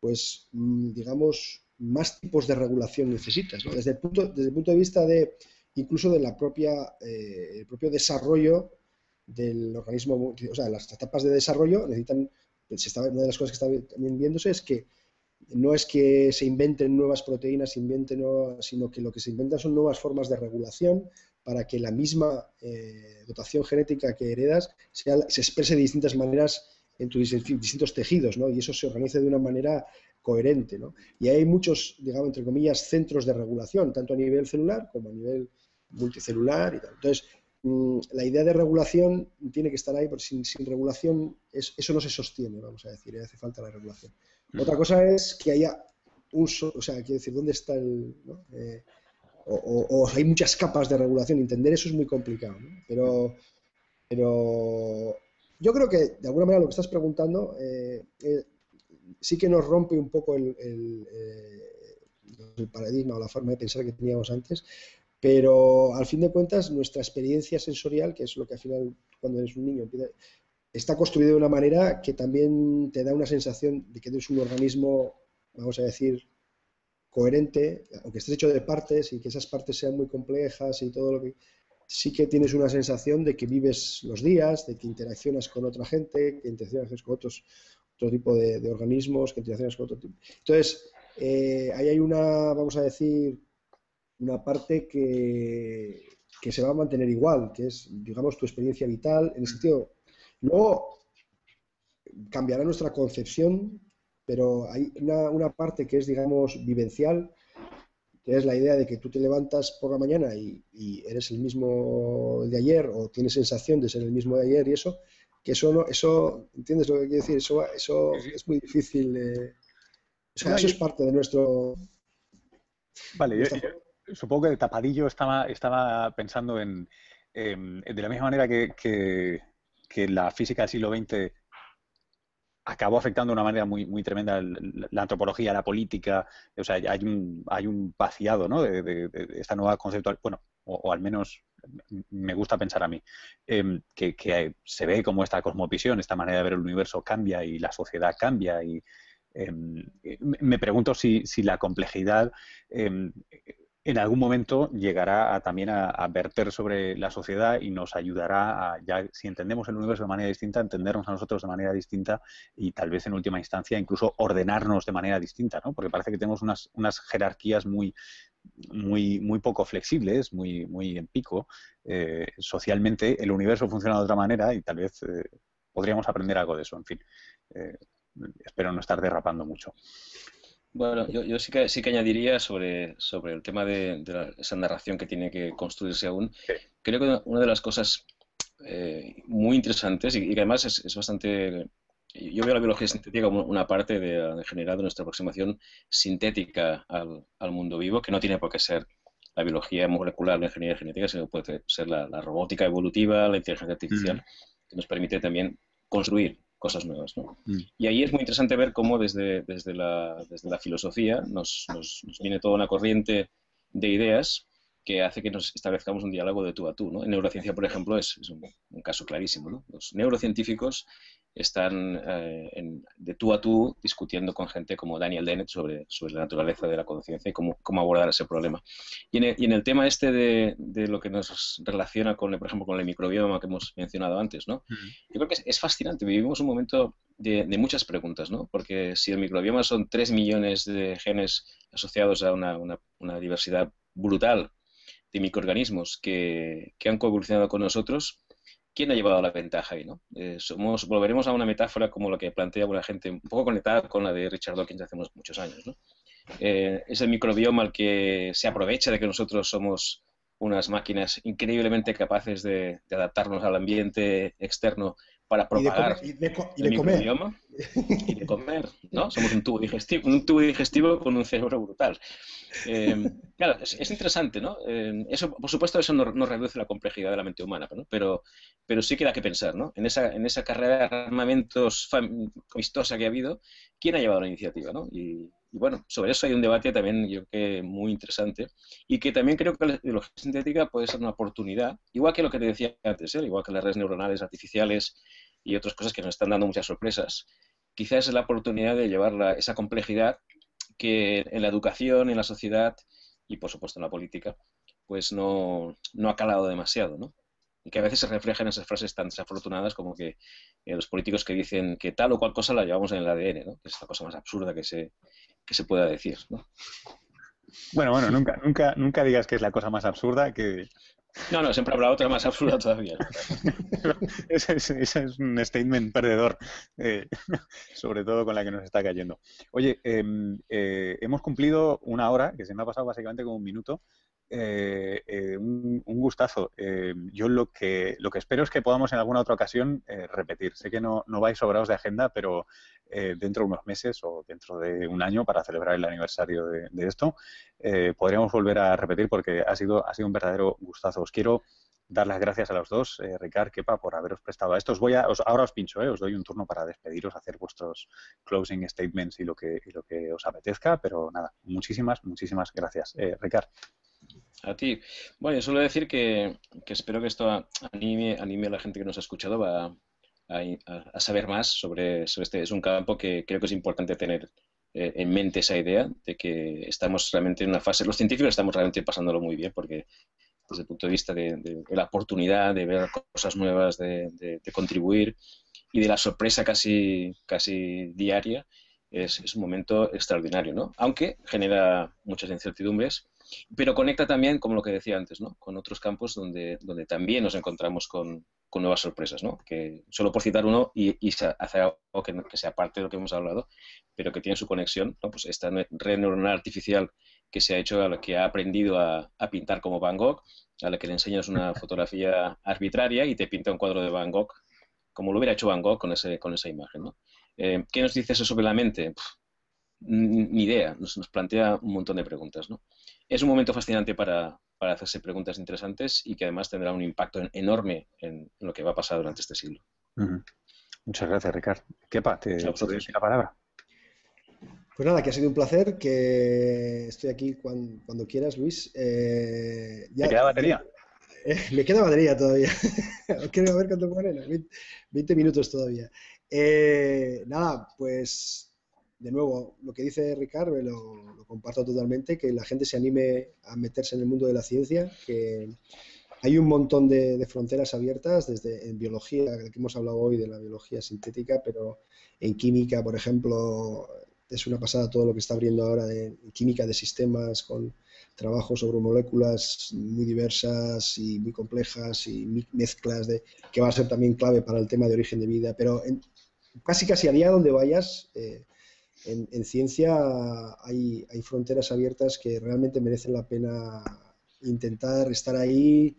Speaker 3: pues, mm, digamos, más tipos de regulación necesitas. Desde, el punto, desde el punto de vista de incluso de la propia, eh, el propio desarrollo del organismo, o sea, las etapas de desarrollo necesitan, una de las cosas que está también viéndose es que no es que se inventen nuevas proteínas, inventen sino que lo que se inventan son nuevas formas de regulación para que la misma eh, dotación genética que heredas se exprese de distintas maneras en tus distintos tejidos, ¿no? Y eso se organice de una manera coherente, ¿no? Y hay muchos, digamos, entre comillas, centros de regulación, tanto a nivel celular como a nivel multicelular y tal. Entonces, mm, la idea de regulación tiene que estar ahí, porque sin, regulación eso no se sostiene, vamos a decir, hace falta la regulación. Otra cosa es que haya un o sea, quiero decir, ¿dónde está el...? Eh, o, hay muchas capas de regulación, entender eso es muy complicado, pero, pero yo creo que de alguna manera lo que estás preguntando eh, eh, sí que nos rompe un poco el, el, paradigma o la forma de pensar que teníamos antes, pero al fin de cuentas nuestra experiencia sensorial, que es lo que al final cuando eres un niño está construido de una manera que también te da una sensación de que eres un organismo, vamos a decir, coherente, aunque estés hecho de partes y que esas partes sean muy complejas y todo lo que... Sí que tienes una sensación de que vives los días, de que interaccionas con otra gente, que interaccionas con otros, otro tipo de, organismos, que interaccionas con otro tipo. Entonces, eh, ahí hay una, vamos a decir, una parte que, que se va a mantener igual, que es, digamos, tu experiencia vital, en el sentido Luego cambiará nuestra concepción, pero hay una, parte que es, digamos, vivencial, que es la idea de que tú te levantas por la mañana y, eres el mismo de ayer o tienes sensación de ser el mismo de ayer y eso, que eso no, eso, ¿entiendes lo que quiero decir? Eso, eso es muy difícil. eso es parte de nuestro...
Speaker 1: Vale, yo, supongo que de tapadillo estaba, estaba pensando en, de la misma manera que, que la física del siglo XX acabó afectando de una manera muy, muy tremenda la antropología, la política, o sea, hay un, hay un vaciado ¿no? de, esta nueva conceptual, bueno, o, al menos me gusta pensar a mí, em, que, se ve como esta cosmovisión, esta manera de ver el universo cambia y la sociedad cambia y em, me pregunto si, si la complejidad em, en algún momento llegará también a, verter sobre la sociedad y nos ayudará a, ya si entendemos el universo de manera distinta, entendernos a nosotros de manera distinta y tal vez en última instancia incluso ordenarnos de manera distinta, ¿no? Porque parece que tenemos unas, unas jerarquías muy, muy, muy poco flexibles, muy, muy en pico. Eh, socialmente el universo funciona de otra manera y tal vez podríamos aprender algo de eso. En fin, espero no estar derrapando mucho.
Speaker 2: Bueno, yo, sí, que, sí que añadiría sobre, sobre el tema de, esa narración que tiene que construirse aún. Creo que una de las cosas muy interesantes y, que además es, es bastante yo veo la biología sintética como una parte de, generar de nuestra aproximación sintética al, al, mundo vivo, que no tiene por qué ser la biología molecular, la ingeniería genética, sino puede ser la, robótica evolutiva, la inteligencia artificial, mm. que nos permite también construir cosas nuevas. ¿no? Mm. Y ahí es muy interesante ver cómo desde, desde, la, desde la filosofía nos, nos, viene toda una corriente de ideas que hace que nos establezcamos un diálogo de tú a tú. ¿no? En neurociencia, por ejemplo, es, un, un, caso clarísimo. ¿no? Los neurocientíficos están eh, de tú a tú discutiendo con gente como Daniel Dennett sobre, sobre la naturaleza de la conciencia y cómo, cómo, abordar ese problema. Y en, el, tema este de, de, lo que nos relaciona con, por ejemplo, con el microbioma que hemos mencionado antes, ¿no? Yo creo que es, fascinante. Vivimos un momento de, de, muchas preguntas, ¿no? Porque si el microbioma son 3 millones de genes asociados a una, una, una diversidad brutal de microorganismos que, que han coevolucionado con nosotros, ¿quién ha llevado la ventaja ahí? ¿no? Eh, somos, volveremos a una metáfora como la que plantea una gente, un poco conectada con la de Richard Dawkins hace muchos años. Eh, es el microbioma el que se aprovecha de que nosotros somos unas máquinas increíblemente capaces de, adaptarnos al ambiente externo para propagar
Speaker 3: y de, microbioma
Speaker 2: y de comer, ¿no? Somos un tubo digestivo, un tubo digestivo con un cerebro brutal. Eh, claro, es, interesante, ¿no? Eh, eso, por supuesto, eso no, reduce la complejidad de la mente humana, ¿no? pero, pero sí que da que pensar, ¿no? En esa, en esa carrera de armamentos amistosa que ha habido, ¿quién ha llevado la iniciativa, ¿no? Y, bueno, sobre eso hay un debate también, yo que muy interesante, y que también creo que la biología sintética puede ser una oportunidad, igual que lo que te decía antes, ¿eh? igual que las redes neuronales artificiales y otras cosas que nos están dando muchas sorpresas. Quizás es la oportunidad de llevar esa complejidad que en la educación, en la sociedad y por supuesto en la política, pues no, no ha calado demasiado, ¿no? Y que a veces se reflejan esas frases tan desafortunadas como que eh, los políticos que dicen que tal o cual cosa la llevamos en el ADN, ¿no? Que es la cosa más absurda que se, que se pueda decir, ¿no?
Speaker 1: Bueno, bueno, nunca, nunca, nunca digas que es la cosa más absurda, que
Speaker 2: no, no, siempre habrá otra más absurda todavía.
Speaker 1: ese, es, un statement perdedor, eh, sobre todo con la que nos está cayendo. Oye, em, eh, hemos cumplido una hora, que se me ha pasado básicamente como un minuto, eh, eh, un, gustazo. Eh, yo lo que, lo que espero es que podamos en alguna otra ocasión repetir. Sé que no, no vais sobrados de agenda, pero dentro de unos meses o dentro de un año para celebrar el aniversario de, esto, podríamos volver a repetir porque ha sido, ha sido un verdadero gustazo. Os quiero dar las gracias a los dos, Ricard, Kepa, por haberos prestado a esto. Os voy a, ahora os pincho, os doy un turno para despediros, hacer vuestros closing statements y lo que, y lo que os apetezca, pero nada, muchísimas, muchísimas gracias. Ricard.
Speaker 2: A ti. Bueno, yo suelo decir que, espero que esto anime, anime a la gente que nos ha escuchado a, a, saber más sobre, este. Es un campo que creo que es importante tener eh, en mente esa idea de que estamos realmente en una fase, los científicos estamos realmente pasándolo muy bien porque desde el punto de vista de, la oportunidad de ver cosas nuevas, de, contribuir y de la sorpresa casi, casi diaria, es, es un momento extraordinario, ¿no? Aunque genera muchas incertidumbres pero conecta también, como lo que decía antes, ¿no? con otros campos donde, donde también nos encontramos con, con nuevas sorpresas, ¿no? que solo por citar uno y, y hacer algo que, que, sea parte de lo que hemos hablado, pero que tiene su conexión, ¿no? pues esta red neuronal artificial que se ha hecho, a la que ha aprendido a, a pintar como Van Gogh, a la que le enseñas una fotografía arbitraria y te pinta un cuadro de Van Gogh, como lo hubiera hecho Van Gogh con, ese, con esa imagen. ¿no? Eh, ¿Qué nos dice eso sobre la mente? Ni idea, nos, nos, plantea un montón de preguntas. ¿no? es un momento fascinante para, hacerse preguntas interesantes y que además tendrá un impacto enorme en, lo que va a pasar durante este siglo.
Speaker 1: Muchas gracias, Ricardo. ¿Qué te doy la palabra.
Speaker 3: Pues nada, que ha sido un placer, que estoy aquí cuando, quieras, Luis.
Speaker 1: Eh, ya, queda batería?
Speaker 3: Eh, me queda batería todavía. Quiero ver cuánto pone. 20 minutos todavía. Eh, nada, pues de nuevo, lo que dice Ricardo lo, comparto totalmente, que la gente se anime a meterse en el mundo de la ciencia, que hay un montón de, fronteras abiertas, desde en biología, que hemos hablado hoy de la biología sintética, pero en química, por ejemplo, es una pasada todo lo que está abriendo ahora de química de sistemas con trabajo sobre moléculas muy diversas y muy complejas y mezclas de, que va a ser también clave para el tema de origen de vida. Pero casi casi allá donde vayas, eh, en, ciencia hay, hay, fronteras abiertas que realmente merecen la pena intentar estar ahí,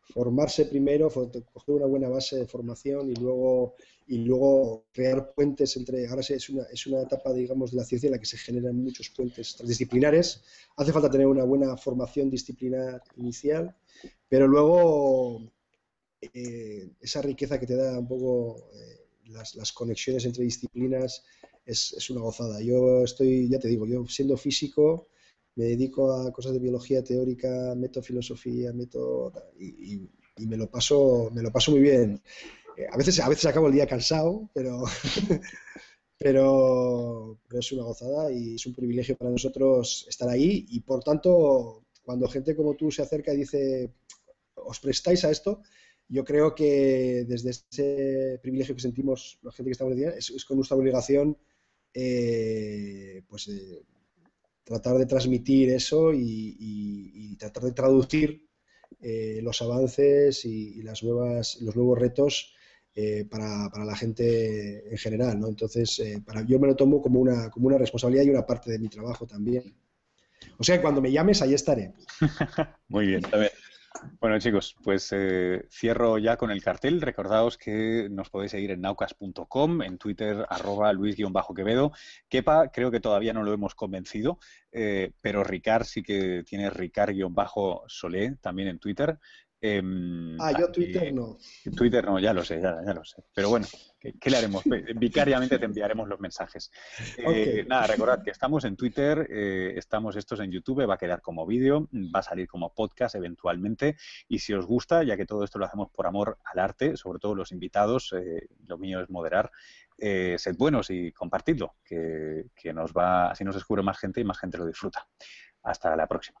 Speaker 3: formarse primero, coger una buena base de formación y luego y luego crear puentes entre, ahora es una, es una etapa, digamos, de la ciencia en la que se generan muchos puentes transdisciplinares. Hace falta tener una buena formación disciplinar inicial, pero luego eh, esa riqueza que te da un poco eh, las, las, conexiones entre disciplinas es, es, una gozada. Yo estoy, ya te digo, yo siendo físico me dedico a cosas de biología teórica, meto filosofía, meto y, y, y me lo paso, me lo paso muy bien. Eh, a, veces, a veces acabo el día cansado, pero, pero, es una gozada y es un privilegio para nosotros estar ahí y por tanto, cuando gente como tú se acerca y dice, os prestáis a esto, yo creo que desde ese privilegio que sentimos la gente que estamos en es, es con nuestra obligación eh, pues eh, tratar de transmitir eso y, tratar de traducir los avances y, las nuevas, los nuevos retos eh, para, para, la gente en general, ¿no? Entonces, eh, para, yo me lo tomo como una, como una responsabilidad y una parte de mi trabajo también. O sea, cuando me llames, ahí estaré.
Speaker 1: Muy bien. Bueno, chicos, pues eh, cierro ya con el cartel. Recordaos que nos podéis seguir en naucas.com, en Twitter, arroba luis-quevedo. Kepa, creo que todavía no lo hemos convencido, pero Ricard sí que tiene Ricard-solé también en Twitter.
Speaker 3: Em, ah, yo Twitter no.
Speaker 1: Twitter no, ya lo sé, ya, lo sé. Pero bueno, ¿qué, le haremos? Vicariamente te enviaremos los mensajes. Eh, nada, recordad que estamos en Twitter, eh, estamos estos en YouTube, va a quedar como vídeo, va a salir como podcast eventualmente. Y si os gusta, ya que todo esto lo hacemos por amor al arte, sobre todo los invitados, eh, lo mío es moderar, sed buenos y compartidlo, que, que nos va, así nos descubre más gente y más gente lo disfruta. Hasta la próxima.